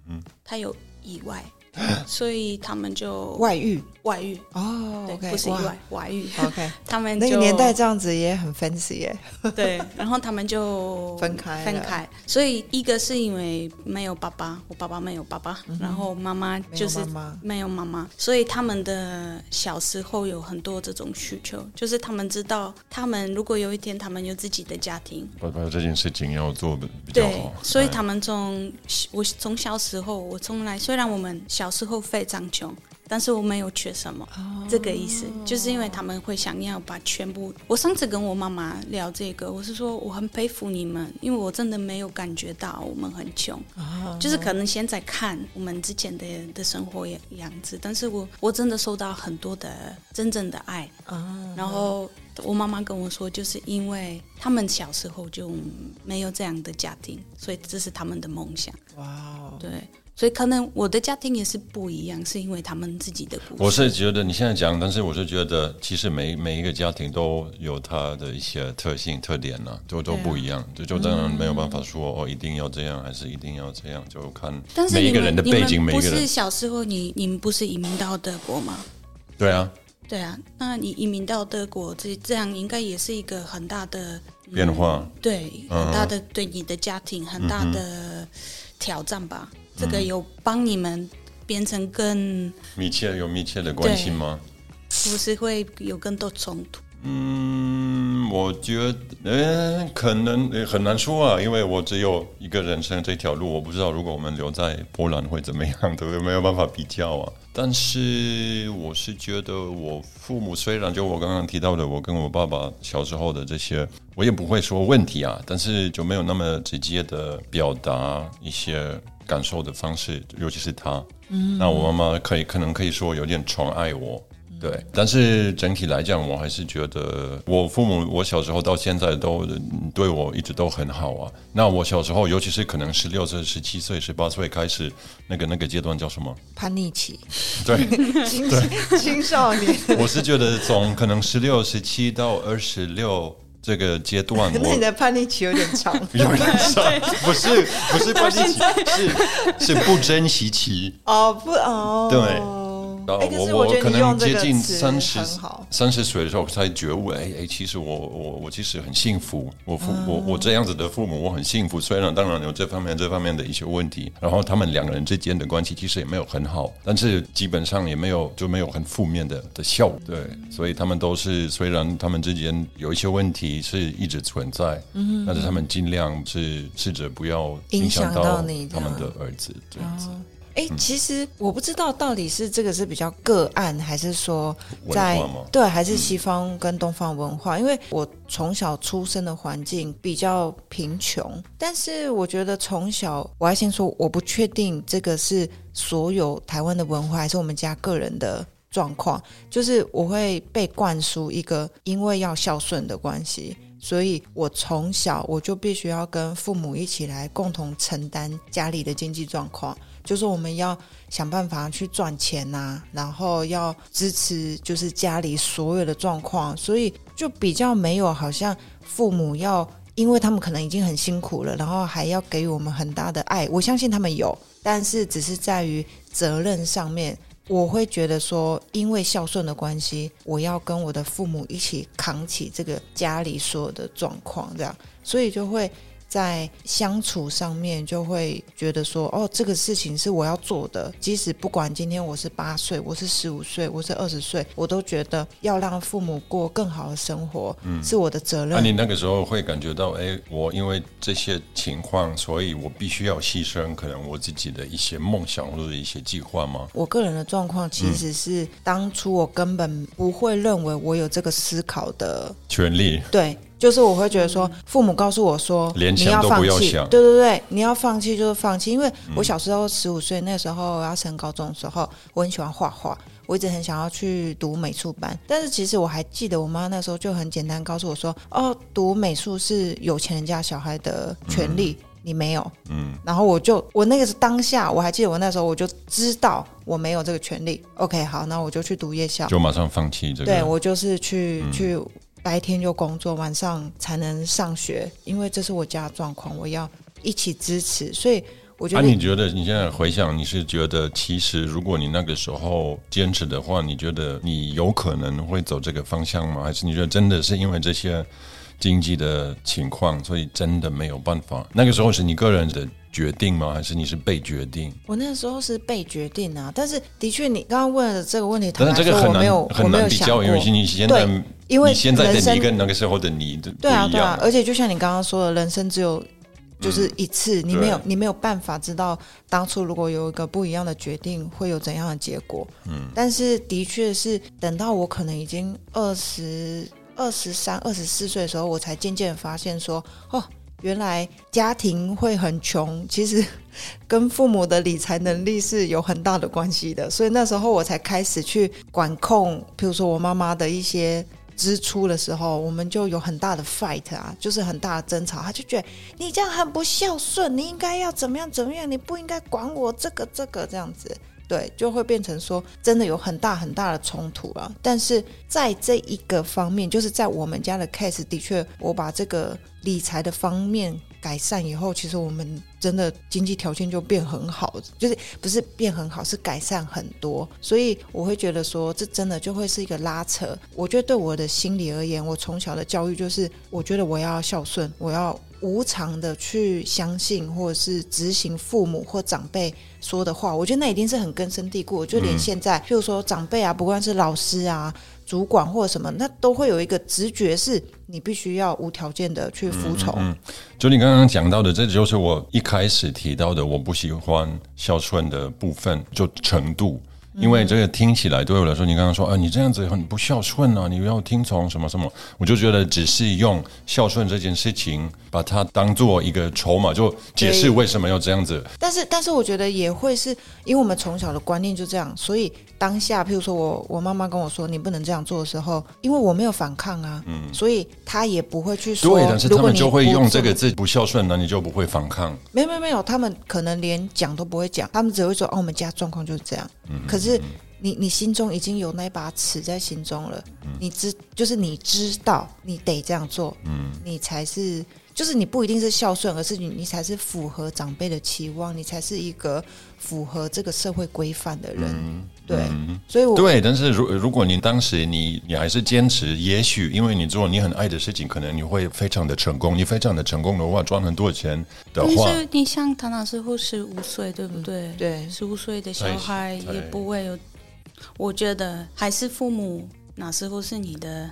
嗯她有意外。所以他们就外遇，外遇哦，不是意外，外遇。OK，他们那个年代这样子也很 fancy 耶。对，然后他们就 分开，分开。所以一个是因为没有爸爸，我爸爸没有爸爸，然后妈妈就是没有妈妈，所以他们的小时候有很多这种需求，就是他们知道，他们如果有一天他们有自己的家庭，爸爸这件事情要做的比较好。所以他们从我从小时候，我从来虽然我们。小时候非常穷，但是我没有缺什么，这个意思就是因为他们会想要把全部。我上次跟我妈妈聊这个，我是说我很佩服你们，因为我真的没有感觉到我们很穷，就是可能现在看我们之前的的生活样子，但是我我真的收到很多的真正的爱。然后我妈妈跟我说，就是因为他们小时候就没有这样的家庭，所以这是他们的梦想。哇，对。所以可能我的家庭也是不一样，是因为他们自己的故事。我是觉得你现在讲，但是我是觉得，其实每每一个家庭都有它的一些特性特点呢，都都不一样。就就当然没有办法说哦，一定要这样，还是一定要这样，就看每一个人的背景。每一个人不是小时候，你你们不是移民到德国吗？对啊，对啊。那你移民到德国，这这样应该也是一个很大的变化，对，很大的对你的家庭很大的挑战吧。这个有帮你们变成更密切有密切的关系吗？不是会有更多冲突？嗯，我觉得呃，可能很难说啊，因为我只有一个人生这条路，我不知道如果我们留在波兰会怎么样，对不对？没有办法比较啊。但是我是觉得，我父母虽然就我刚刚提到的，我跟我爸爸小时候的这些，我也不会说问题啊，但是就没有那么直接的表达一些。感受的方式，尤其是他，嗯那我妈妈可以可能可以说有点宠爱我，对。但是整体来讲，我还是觉得我父母，我小时候到现在都对我一直都很好啊。那我小时候，尤其是可能十六岁、十七岁、十八岁开始，那个那个阶段叫什么？叛逆期。对，青，青少年。我是觉得从可能十六、十七到二十六。这个阶段，那你的叛逆期有点长，有点长，不是不是叛逆期，是是不珍惜期。哦不哦，对。我我可能接近三十三十岁的时候才觉悟，哎哎，其实我我我其实很幸福，我父我我这样子的父母我很幸福。虽然当然有这方面这方面的一些问题，然后他们两个人之间的关系其实也没有很好，但是基本上也没有就没有很负面的的效果。对，所以他们都是虽然他们之间有一些问题是一直存在，嗯，但是他们尽量是试着不要影响到他们的儿子这样子。哎，其实我不知道到底是这个是比较个案，还是说在对，还是西方跟东方文化。因为我从小出生的环境比较贫穷，但是我觉得从小我要先说，我不确定这个是所有台湾的文化，还是我们家个人的状况。就是我会被灌输一个因为要孝顺的关系，所以我从小我就必须要跟父母一起来共同承担家里的经济状况。就是我们要想办法去赚钱呐，然后要支持就是家里所有的状况，所以就比较没有好像父母要，因为他们可能已经很辛苦了，然后还要给予我们很大的爱。我相信他们有，但是只是在于责任上面，我会觉得说，因为孝顺的关系，我要跟我的父母一起扛起这个家里所有的状况，这样，所以就会。在相处上面，就会觉得说，哦，这个事情是我要做的。即使不管今天我是八岁，我是十五岁，我是二十岁，我都觉得要让父母过更好的生活，嗯，是我的责任。那你那个时候会感觉到，哎，我因为这些情况，所以我必须要牺牲可能我自己的一些梦想或者一些计划吗？我个人的状况其实是，当初我根本不会认为我有这个思考的权利。对。就是我会觉得说，父母告诉我说，你连想都放弃，不要想对对对，你要放弃就是放弃。因为我小时候十五岁那时候要升高中的时候，我很喜欢画画，我一直很想要去读美术班。但是其实我还记得我妈那时候就很简单告诉我说，哦，读美术是有钱人家小孩的权利。你没有，嗯，然后我就我那个是当下，我还记得我那时候我就知道我没有这个权利。OK，好，那我就去读夜校，就马上放弃这个。对我就是去、嗯去白天就工作，晚上才能上学，因为这是我家状况，我要一起支持，所以我觉啊，得、你觉得你现在回想，你是觉得其实如果你那个时候坚持的话，你觉得你有可能会走这个方向吗？还是你觉得真的是因为这些经济的情况，所以真的没有办法？那个时候是你个人的决定吗？还是你是被决定？我那时候是被决定啊，但是的确你刚刚问的这个问题，但是这个很难很难比较，因为过你现在对因为你现在的你跟那个时候的你的对啊，对啊，而且就像你刚刚说的，人生只有就是一次，你没有你没有办法知道当初如果有一个不一样的决定会有怎样的结果。嗯，但是的确是等到我可能已经二十二十三、二十四岁的时候，我才渐渐发现说，哦，原来家庭会很穷，其实 跟父母的理财能力是有很大的关系的。所以那时候我才开始去管控，譬如说我妈妈的一些。支出的时候，我们就有很大的 fight 啊，就是很大的争吵。他就觉得你这样很不孝顺，你应该要怎么样怎么样，你不应该管我这个这个这样子。对，就会变成说真的有很大很大的冲突啊。但是在这一个方面，就是在我们家的 case，的确，我把这个理财的方面改善以后，其实我们真的经济条件就变很好，就是不是变很好，是改善很多。所以我会觉得说，这真的就会是一个拉扯。我觉得对我的心理而言，我从小的教育就是，我觉得我要孝顺，我要。无偿的去相信或者是执行父母或长辈说的话，我觉得那一定是很根深蒂固。就连现在，譬如说长辈啊，不管是老师啊、主管或者什么，那都会有一个直觉，是你必须要无条件的去服从。嗯，就你刚刚讲到的，这就是我一开始提到的，我不喜欢孝顺的部分，就程度。因为这个听起来对我来说，你刚刚说啊，你这样子很不孝顺啊，你要听从什么什么，我就觉得只是用孝顺这件事情把它当做一个筹码，就解释为什么要这样子。但是，但是我觉得也会是因为我们从小的观念就这样，所以当下，譬如说我我妈妈跟我说你不能这样做的时候，因为我没有反抗啊，嗯，所以她也不会去说。对，但是他们就会用这个字字不孝顺，那你就不会反抗。没有没有没有，他们可能连讲都不会讲，他们只会说哦，我们家状况就是这样。可是你你心中已经有那把尺在心中了，你知就是你知道你得这样做，嗯，你才是就是你不一定是孝顺，而是你你才是符合长辈的期望，你才是一个符合这个社会规范的人。对，所以我对，但是如如果你当时你你还是坚持，也许因为你做你很爱的事情，可能你会非常的成功。你非常的成功的话，赚很多钱的话，但是你像唐老师傅十五岁，对不对？对，十五岁的小孩哎也不会有。我觉得还是父母，哪师傅是你的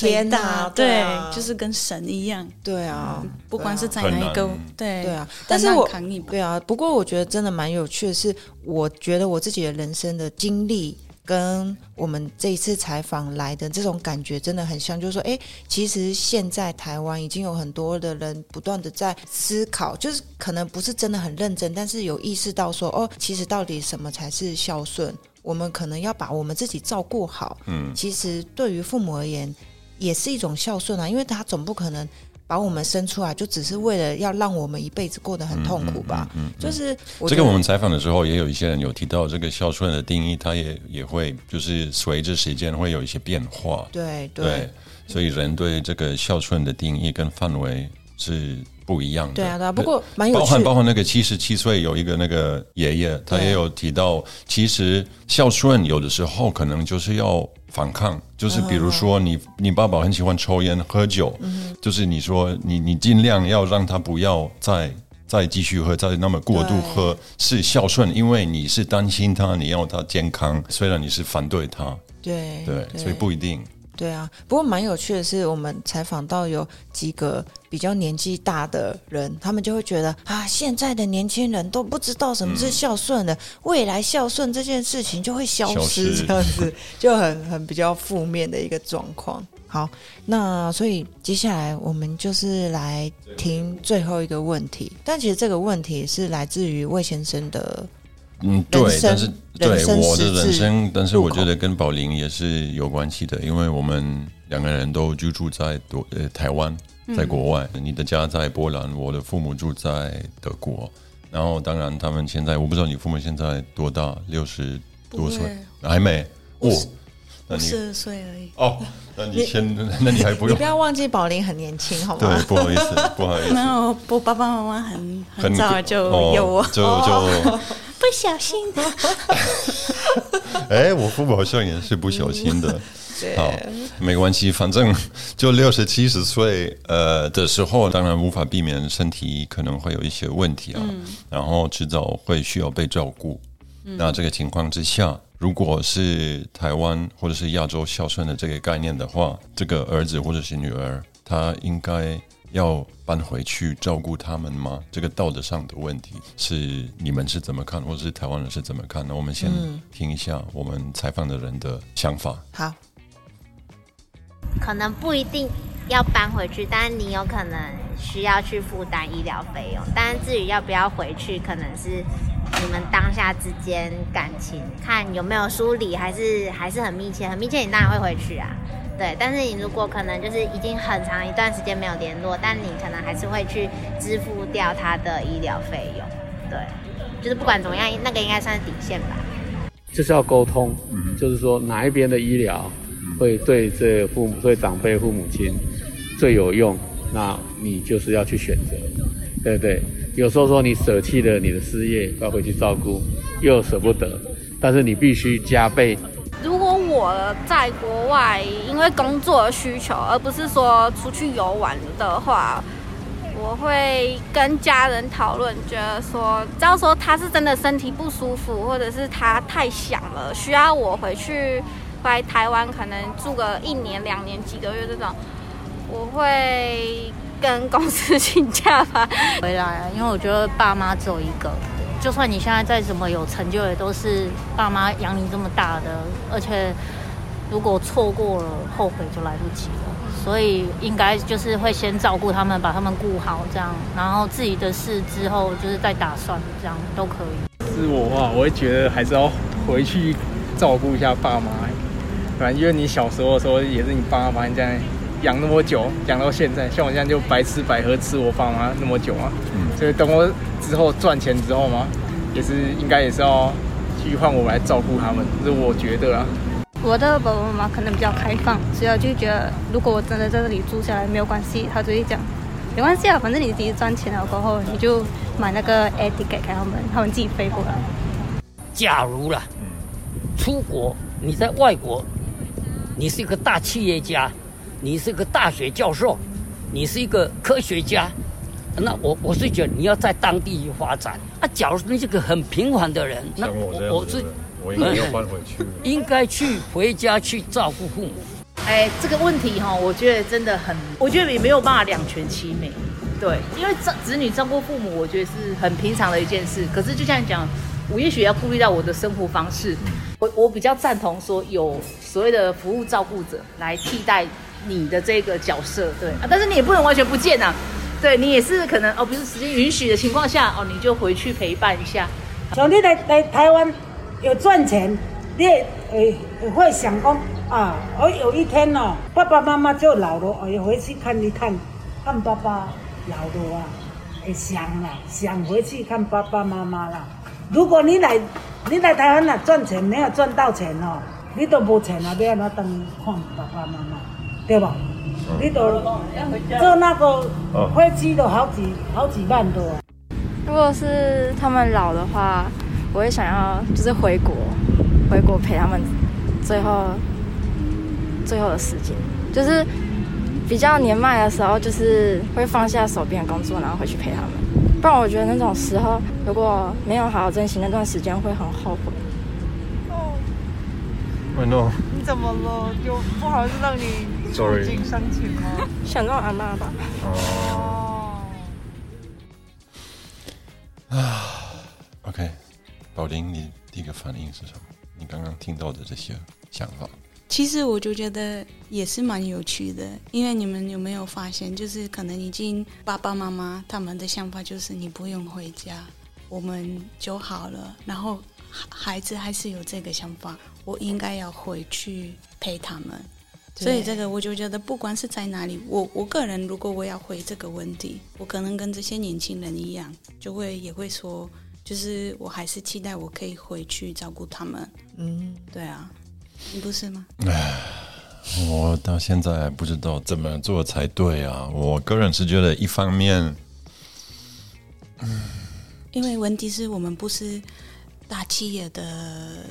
天哪？哪对就是跟神一样。对啊，不管是在很哪一个，对对啊，但是我扛你吧对啊，不过我觉得真的蛮有趣的是，我觉得我自己的人生的经历。跟我们这一次采访来的这种感觉真的很像，就是说，哎，其实现在台湾已经有很多的人不断的在思考，就是可能不是真的很认真，但是有意识到说，哦，其实到底什么才是孝顺？我们可能要把我们自己照顾好。嗯，其实对于父母而言，也是一种孝顺啊，因为他总不可能把我们生出来，就只是为了要让我们一辈子过得很痛苦吧？嗯，就是这个我们采访的时候，也有一些人有提到这个孝顺的定义，它也也会就是随着时间会有一些变化。对对对，所以人对这个孝顺的定义跟范围是不一样的。对啊对啊不过蛮有趣包含包含那个七十七岁有一个那个爷爷，他也有提到，其实孝顺有的时候可能就是要反抗，就是比如说你你爸爸很喜欢抽烟喝酒，就是你说你你尽量要让他不要再。再继续喝，再那么过度喝是孝顺，因为你是担心他，你要他健康，虽然你是反对他，对对，所以不一定。对啊，不过蛮有趣的是，我们采访到有几个比较年纪大的人，他们就会觉得啊，现在的年轻人都不知道什么是孝顺的，未来孝顺这件事情就会消失这样子就很很比较负面的一个状况。好，那所以接下来我们就是来听最后一个问题，但其实这个问题是来自于魏先生的，嗯，对，但是对我的人生，但是我觉得跟宝林也是有关系的，因为我们两个人都居住在多呃台湾，在国外，你的家在波兰，我的父母住在德国，然后当然他们现在我不知道你父母现在多大，六十多岁还没哦。四十二岁而已哦，那你先，那你还不用。你不要忘记宝林很年轻，好吗？对，不好意思，不好意思。没有，我爸爸妈妈很很早就有我，就就 不小心的。哎，我父母好像也是不小心的。好，没关系，反正就六十七十岁呃的时候，当然无法避免身体可能会有一些问题啊，然后迟早会需要被照顾。那这个情况之下。如果是台湾或者是亚洲孝顺的这个概念的话，这个儿子或者是女儿，他应该要搬回去照顾他们吗？这个道德上的问题是你们是怎么看，或者是台湾人是怎么看？那我们先听一下我们采访的人的想法。好，可能不一定要搬回去，但是你有可能需要去负担医疗费用。但是至于要不要回去，可能是。你们当下之间感情，看有没有梳理，还是还是很密切，很密切，你当然会回去啊。对，但是你如果可能就是已经很长一段时间没有联络，但你可能还是会去支付掉他的医疗费用。对，就是不管怎么样，那个应该算是底线吧。就是要沟通，就是说哪一边的医疗会对这父母、对长辈、父母亲最有用，那你就是要去选择，对不对？有时候说你舍弃了你的事业要回去照顾，又舍不得，但是你必须加倍。我在国外因为工作的需求，而不是说出去游玩的话，我会跟家人讨论，觉得说，只要说他是真的身体不舒服，或者是他太想了，需要我回去回台湾，可能住个一年、两年、几个月这种，我会。跟公司请假吧，回来！因为我觉得爸妈只有一个，就算你现在再怎么有成就，也都是爸妈养你这么大的。而且如果错过了，后悔就来不及了。所以应该就是会先照顾他们，把他们顾好，这样，然后自己的事之后就是再打算，这样都可以。是我话，我会觉得还是要回去照顾一下爸妈。反正因为你小时候的时候也是你爸妈这样。养那么久，养到现在，像我现在就白吃白喝吃我爸妈那么久啊，所以等我之后赚钱之后嘛，也是应该也是要去换我来照顾他们，这是我觉得啊。我的爸爸妈妈可能比较开放，所以就觉得如果我真的在这里住下来没有关系，他就会讲没关系啊，反正你自己赚钱了过后，你就买那个 air ticket 给他们，他们自己飞过来。假如啦，出国你在外国，你是一个大企业家。你是个大学教授，你是一个科学家，那我我是觉得你要在当地去发展。啊，假如你是个很平凡的人，那我我是我应该要搬回去，应该去回家去照顾父母。哎，这个问题哈，我觉得真的很，我觉得也没有办法两全其美。对，因为子子女照顾父母，我觉得是很平常的一件事。可是就像你讲，我也许要顾虑到我的生活方式。我我比较赞同说有所谓的服务照顾者来替代。你的这个角色，对啊，但是你也不能完全不见呐，对你也是可能哦，比如时间允许的情况下，哦，你就回去陪伴一下。兄弟来来台湾有赚钱，你会会想讲啊，我有一天哦，爸爸妈妈就老了，我要回去看一看，看爸爸老了啊，会想啦，想回去看爸爸妈妈啦。如果你来你来台湾啊赚钱没有赚到钱哦，你都无钱啊，要安怎等看爸爸妈妈？对吧？你都做那个飞机都好几好几万多。如果是他们老的话，我会想要就是回国，回国陪他们最后最后的时间，就是比较年迈的时候，就是会放下手边的工作，然后回去陪他们。不然我觉得那种时候，如果没有好好珍惜那段时间，会很后悔。哦，no？你怎么了？就不好意思让你。触景伤情吗？想到阿妈吧。哦。啊，OK，宝林，你第一个反应是什么？你刚刚听到的这些想法？其实我就觉得也是蛮有趣的，因为你们有没有发现，就是可能已经爸爸妈妈他们的想法就是你不用回家，我们就好了。然后孩子还是有这个想法，我应该要回去陪他们。所以这个我就觉得，不管是在哪里，我我个人如果我要回这个问题，我可能跟这些年轻人一样，就会也会说，就是我还是期待我可以回去照顾他们。嗯，对啊，你不是吗？我到现在不知道怎么做才对啊！我个人是觉得，一方面，因为问题是我们不是。大企业的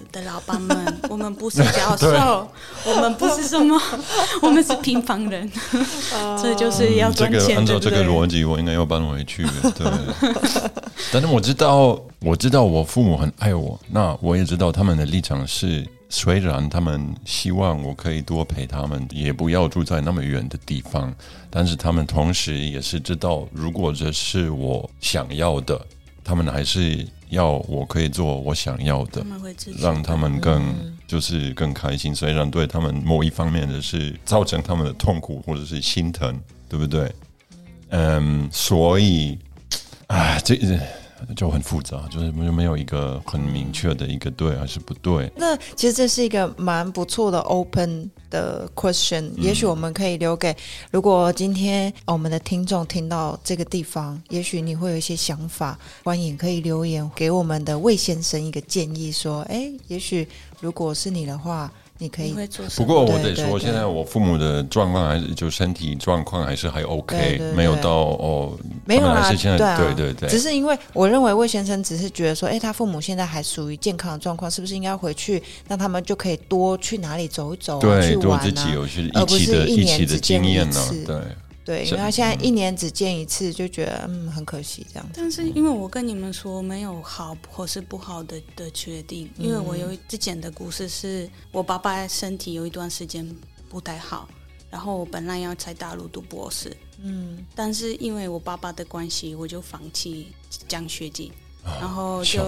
的老板们，我们不是教授，我们不是什么，我们是平凡人，这就是要赚钱。按照这个逻辑，我应该要搬回去。对，但是我知道，我知道我父母很爱我，那我也知道他们的立场是，虽然他们希望我可以多陪他们，也不要住在那么远的地方，但是他们同时也是知道，如果这是我想要的，他们还是。要我可以做我想要的，让他们更就是更开心。虽然对他们某一方面的是造成他们的痛苦或者是心疼，对不对？嗯，所以，啊，这。就很复杂，就是没没有一个很明确的一个对还是不对。那其实这是一个蛮不错的 open 的 question，也许我们可以留给如果今天我们的听众听到这个地方，也许你会有一些想法，欢迎可以留言给我们的魏先生一个建议，说，哎，也许如果是你的话。你可以，不过我得说，现在我父母的状况还是就身体状况还是还 OK，没有到哦，没有啊，对对对，只是因为我认为魏先生只是觉得说，哎，他父母现在还属于健康的状况，是不是应该回去，让他们就可以多去哪里走一走，对，多自己有些一起的一起的经验呢，对。对，因为他现在一年只见一次，就觉得嗯很可惜这样。但是因为我跟你们说没有好或是不好的的决定，因为我有之前的故事是我爸爸身体有一段时间不太好，然后我本来要在大陆读博士，嗯，但是因为我爸爸的关系，我就放弃奖学金，然后就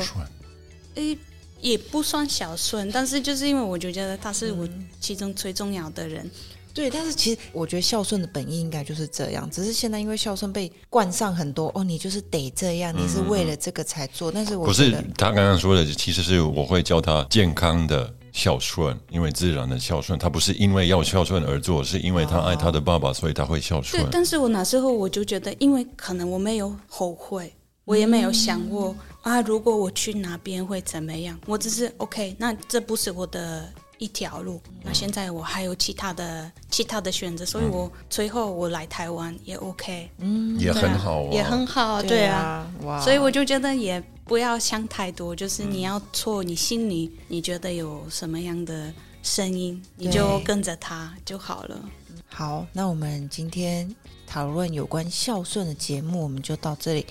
诶也不算小顺，但是就是因为我就觉得他是我其中最重要的人。对，但是其实我觉得孝顺的本意应该就是这样，只是现在因为孝顺被冠上很多哦，你就是得这样，你是为了这个才做。但是我不是他刚刚说的，其实是我会教他健康的孝顺，因为自然的孝顺，他不是因为要孝顺而做，是因为他爱他的爸爸，所以他会孝顺。对，但是我那时候我就觉得，因为可能我没有后悔，我也没有想过啊，如果我去哪边会怎么样，我只是 OK，那这不是我的。一条路，那现在我还有其他的其他的选择，所以我最后我来台湾也 OK，嗯，也很好，也很好，对啊，哇，所以我就觉得也不要想太多，就是你要做你心里你觉得有什么样的声音，你就跟着他就好了。好，那我们今天讨论有关孝顺的节目，我们就到这里。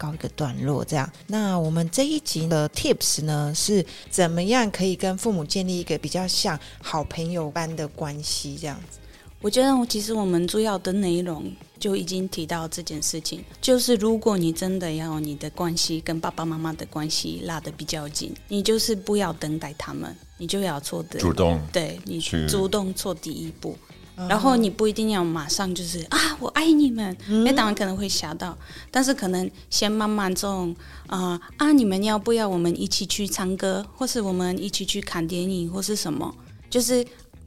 告一个段落，这样。那我们这一集的 Tips 呢，是怎么样可以跟父母建立一个比较像好朋友般的关系？这样子，我觉得其实我们主要的内容就已经提到这件事情，就是如果你真的要你的关系跟爸爸妈妈的关系拉得比较紧，你就是不要等待他们，你就要做的主动，对你去主动做第一步。然后你不一定要马上就是啊，我爱你们，那当然可能会吓到，但是可能先慢慢这种啊啊，你们要不要我们一起去唱歌，或是我们一起去看电影，或是什么，就是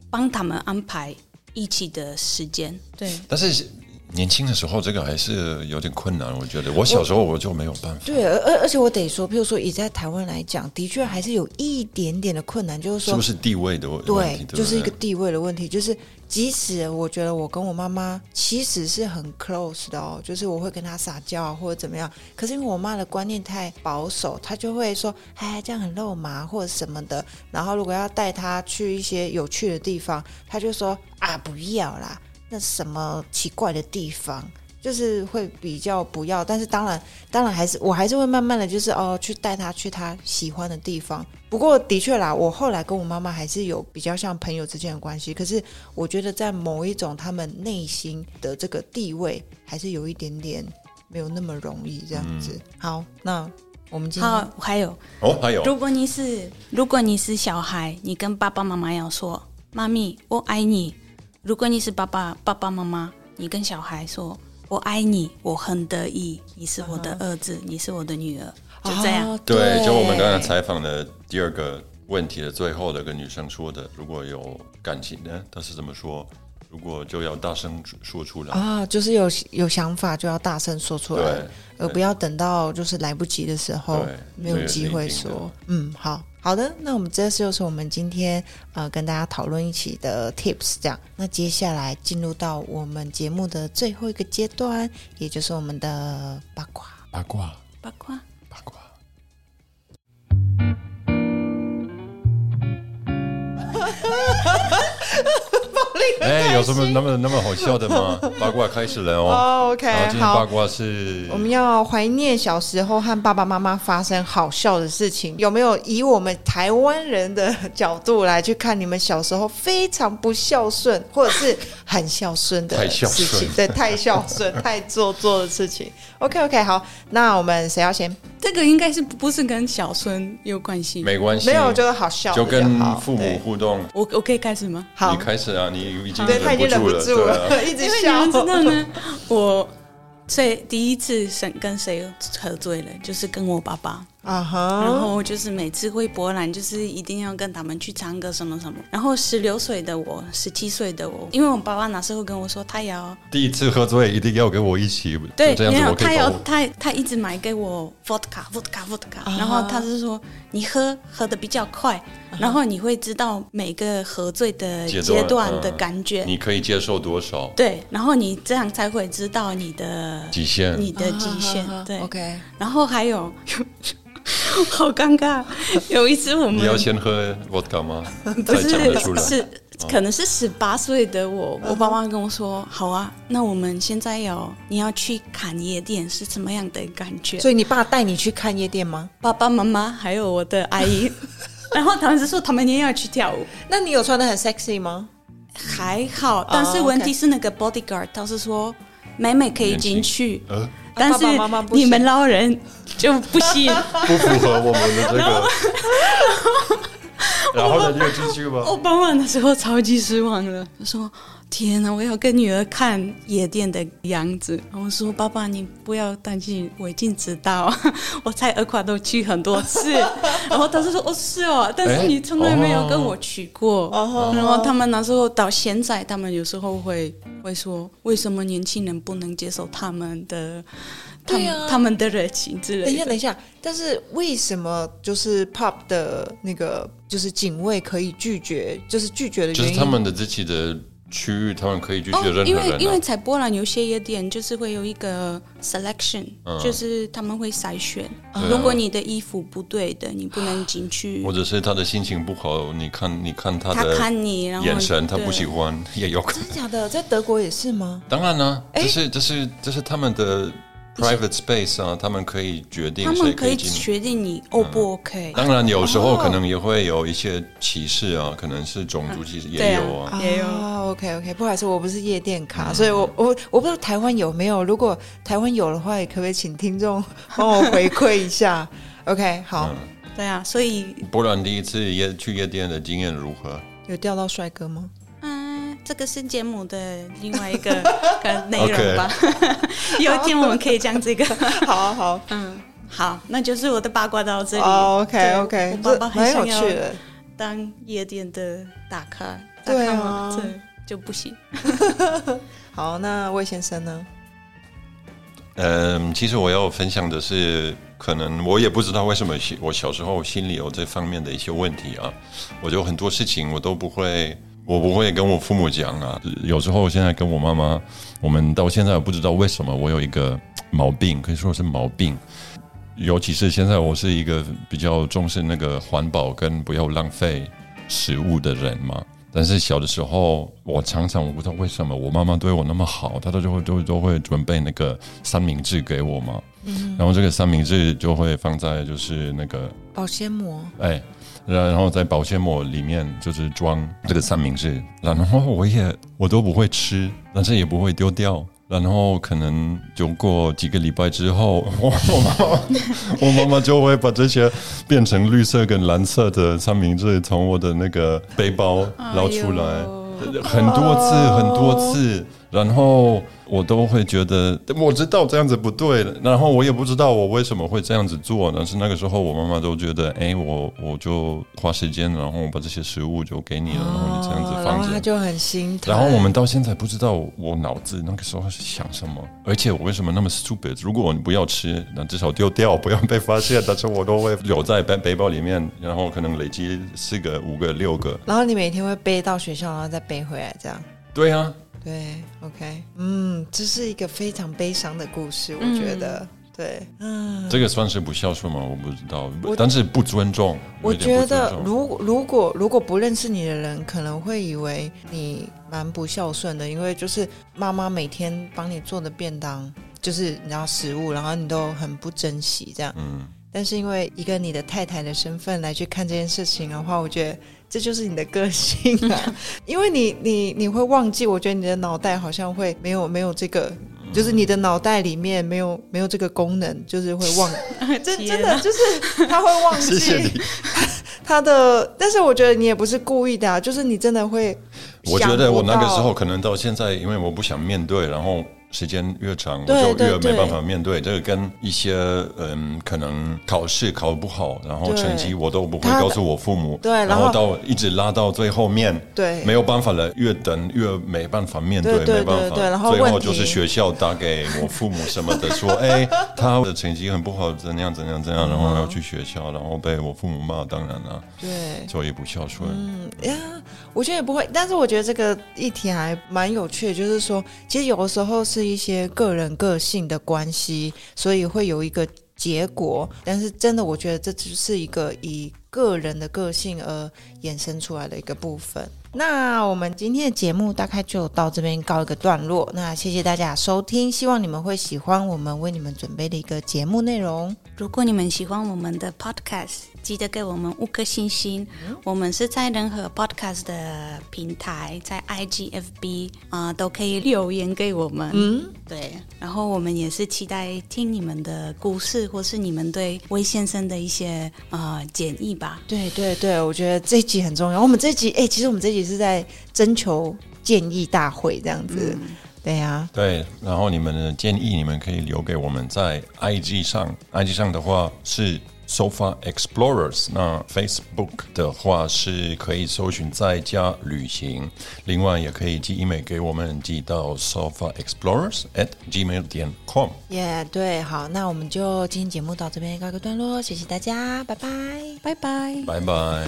帮他们安排一起的时间。对，但是。年轻的时候，这个还是有点困难。我觉得我小时候我就没有办法。对，而而且我得说，比如说以在台湾来讲，的确还是有一点点的困难，就是说是不是地位的问题？对，就是一个地位的问题。就是即使我觉得我跟我妈妈其实是很 close 的哦，就是我会跟她撒娇啊，或者怎么样。可是因为我妈的观念太保守，她就会说：“哎，这样很肉麻或者什么的。”然后如果要带她去一些有趣的地方，她就说：“啊，不要啦。”那什么奇怪的地方，就是会比较不要，但是当然，当然还是我还是会慢慢的就是哦，去带他去他喜欢的地方。不过的确啦，我后来跟我妈妈还是有比较像朋友之间的关系。可是我觉得在某一种他们内心的这个地位，还是有一点点没有那么容易这样子。好，那我们今好还有哦，还有，如果你是如果你是小孩，你跟爸爸妈妈要说。妈咪，我爱你。如果你是爸爸爸爸妈妈，你跟小孩说我爱你，我很得意，你是我的儿子，你是我的女儿，就这样。对，就我们刚才采访的第二个问题的最后的跟女生说的，如果有感情呢，她是怎么说？如果就要大声说出来。啊，就是有有想法就要大声说出来，而不要等到就是来不及的时候没有机会说。嗯，好好的，那我们这就是我们今天呃跟大家讨论一起的 tips，这样。那接下来进入到我们节目的最后一个阶段，也就是我们的八卦八卦八卦八卦。哎，有什么那么那么好笑的吗？八卦开始了哦。OK，好，今天八卦是我们要怀念小时候和爸爸妈妈发生好笑的事情。有没有以我们台湾人的角度来去看你们小时候非常不孝顺，或者是很孝顺的事情？对，太孝顺、太做作的事情。OK，OK，好，那我们谁要先？这个应该是不是跟小孙有关系？没关系，没有，我觉得好笑，就跟父母互动。我我可以开始吗？好，你开始啊，你已经忍不住了，一直笑。知道呢，我最第一次谁跟谁喝醉了，就是跟我爸爸。啊哈！然后就是每次回波兰，就是一定要跟他们去唱歌什么什么。然后十六岁的我，十七岁的我，因为我爸爸那时候跟我说，他要第一次喝醉一定要跟我一起，对，这样子我可以他要他他一直买给我 vodka vodka vodka，然后他是说你喝喝的比较快，然后你会知道每个喝醉的阶段的感觉，你可以接受多少？对，然后你这样才会知道你的极限，你的极限。对，OK。然后还有。好尴尬！有一次我们你要先喝 vodka 吗？不是，是可能是十八岁的我，我爸妈跟我说：“好啊，那我们现在有你要去看夜店是什么样的感觉？”所以你爸带你去看夜店吗？爸爸妈妈还有我的阿姨，然后他们是说他们也要去跳舞。那你有穿的很 sexy 吗？还好，但是问题是那个 bodyguard 他是说美美可以进去。但是你们捞人就不行，不符合我们的这个。然后呢，你有进去吗？我傍晚的时候超级失望了，他说：“天哪，我要跟女儿看夜店的样子。”我说：“爸爸，你不要担心，我已经知道，我在厄瓜都去很多次。”然后他就说：“哦，是哦，但是你从来没有跟我去过。”然后他们那时候到现在，他们有时候会会说：“为什么年轻人不能接受他们的？”他们，他们的热情之类。等一下，等一下，但是为什么就是 pop 的那个就是警卫可以拒绝，就是拒绝的原因？就是他们的自己的区域，他们可以拒绝任何人。因为因为在波兰有些夜店就是会有一个 selection，就是他们会筛选，如果你的衣服不对的，你不能进去。或者是他的心情不好，你看，你看他的，他看你，然后眼神他不喜欢，也有可能。真的假的？在德国也是吗？当然呢，这是这是这是他们的。Private space 啊，他们可以决定，他们可以决定你 O 不 OK。当然，有时候可能也会有一些歧视啊，可能是种族歧视也有啊，也有。OK OK，不好意思，我不是夜店卡，所以我我我不知道台湾有没有。如果台湾有的话，也可不可以请听众帮我回馈一下 OK，好。对啊，所以波兰第一次夜去夜店的经验如何？有钓到帅哥吗？这个是节目的另外一个 内容吧。有一天我们可以讲这个。好好，嗯，好，那就是我的八卦到这里。OK OK，我爸爸很想要当夜店的大咖，对啊，这就不行。好，那魏先生呢？嗯，其实我要分享的是，可能我也不知道为什么，我小时候心里有这方面的一些问题啊。我就很多事情我都不会。我不会跟我父母讲啊，有时候现在跟我妈妈，我们到现在不知道为什么我有一个毛病，可以说是毛病，尤其是现在我是一个比较重视那个环保跟不要浪费食物的人嘛。但是小的时候，我常常我不知道为什么我妈妈对我那么好，她都就会都都会准备那个三明治给我嘛，然后这个三明治就会放在就是那个保鲜膜，哎。然后在保鲜膜里面就是装这个三明治，然后我也我都不会吃，但是也不会丢掉。然后可能就过几个礼拜之后，我 我妈妈我妈妈就会把这些变成绿色跟蓝色的三明治从我的那个背包捞出来，很多次很多次，然后。我都会觉得我知道这样子不对，然后我也不知道我为什么会这样子做。但是那个时候，我妈妈都觉得，哎，我我就花时间，然后我把这些食物就给你了，然后你这样子放着，然后他就很心疼。然后我们到现在不知道我脑子那个时候是想什么，而且我为什么那么 stupid？如果你不要吃，那至少丢掉，不要被发现。但是我都会留在背背包里面，然后可能累积四个、五个、六个。然后你每天会背到学校，然后再背回来，这样。对啊。对，OK，嗯，这是一个非常悲伤的故事，我觉得，对，嗯，这个算是不孝顺吗？我不知道，但是不尊重。我觉得，如如果如果不认识你的人，可能会以为你蛮不孝顺的，因为就是妈妈每天帮你做的便当，就是然后食物，然后你都很不珍惜这样。嗯，但是因为一个你的太太的身份来去看这件事情的话，我觉得。这就是你的个性啊，因为你你你会忘记，我觉得你的脑袋好像会没有没有这个，就是你的脑袋里面没有没有这个功能，就是会忘，真真的就是他会忘记。他的，但是我觉得你也不是故意的啊，就是你真的会，我觉得我那个时候可能到现在，因为我不想面对，然后。时间越长，我就越没办法面对这个。跟一些嗯，可能考试考不好，然后成绩我都不会告诉我父母。对，然后到一直拉到最后面，对，没有办法了，越等越没办法面对，没办法。然后最后就是学校打给我父母什么的，说 哎，他的成绩很不好，怎样怎样怎样，然后要去学校，然后被我父母骂。当然了，对，所以不孝顺。嗯呀，我觉得也不会，但是我觉得这个议题还蛮有趣的，就是说，其实有的时候是。一些个人个性的关系，所以会有一个结果。但是真的，我觉得这只是一个以个人的个性而衍生出来的一个部分。那我们今天的节目大概就到这边告一个段落。那谢谢大家收听，希望你们会喜欢我们为你们准备的一个节目内容。如果你们喜欢我们的 Podcast，记得给我们五颗星星。我们是在任何 podcast 的平台，在 IGFB 啊都可以留言给我们。嗯，对。然后我们也是期待听你们的故事，或是你们对魏先生的一些呃建议吧。对对对，我觉得这集很重要。我们这集哎，其实我们这集是在征求建议大会这样子。对呀。对，然后你们的建议你们可以留给我们在 IG 上，IG 上的话是。Sofa Explorers，那 Facebook 的话是可以搜寻在家旅行，另外也可以寄 email 给我们，寄到 Sofa Explorers at gmail 点 com。耶，对，好，那我们就今天节目到这边告一个段落，谢谢大家，拜拜，拜拜，拜拜。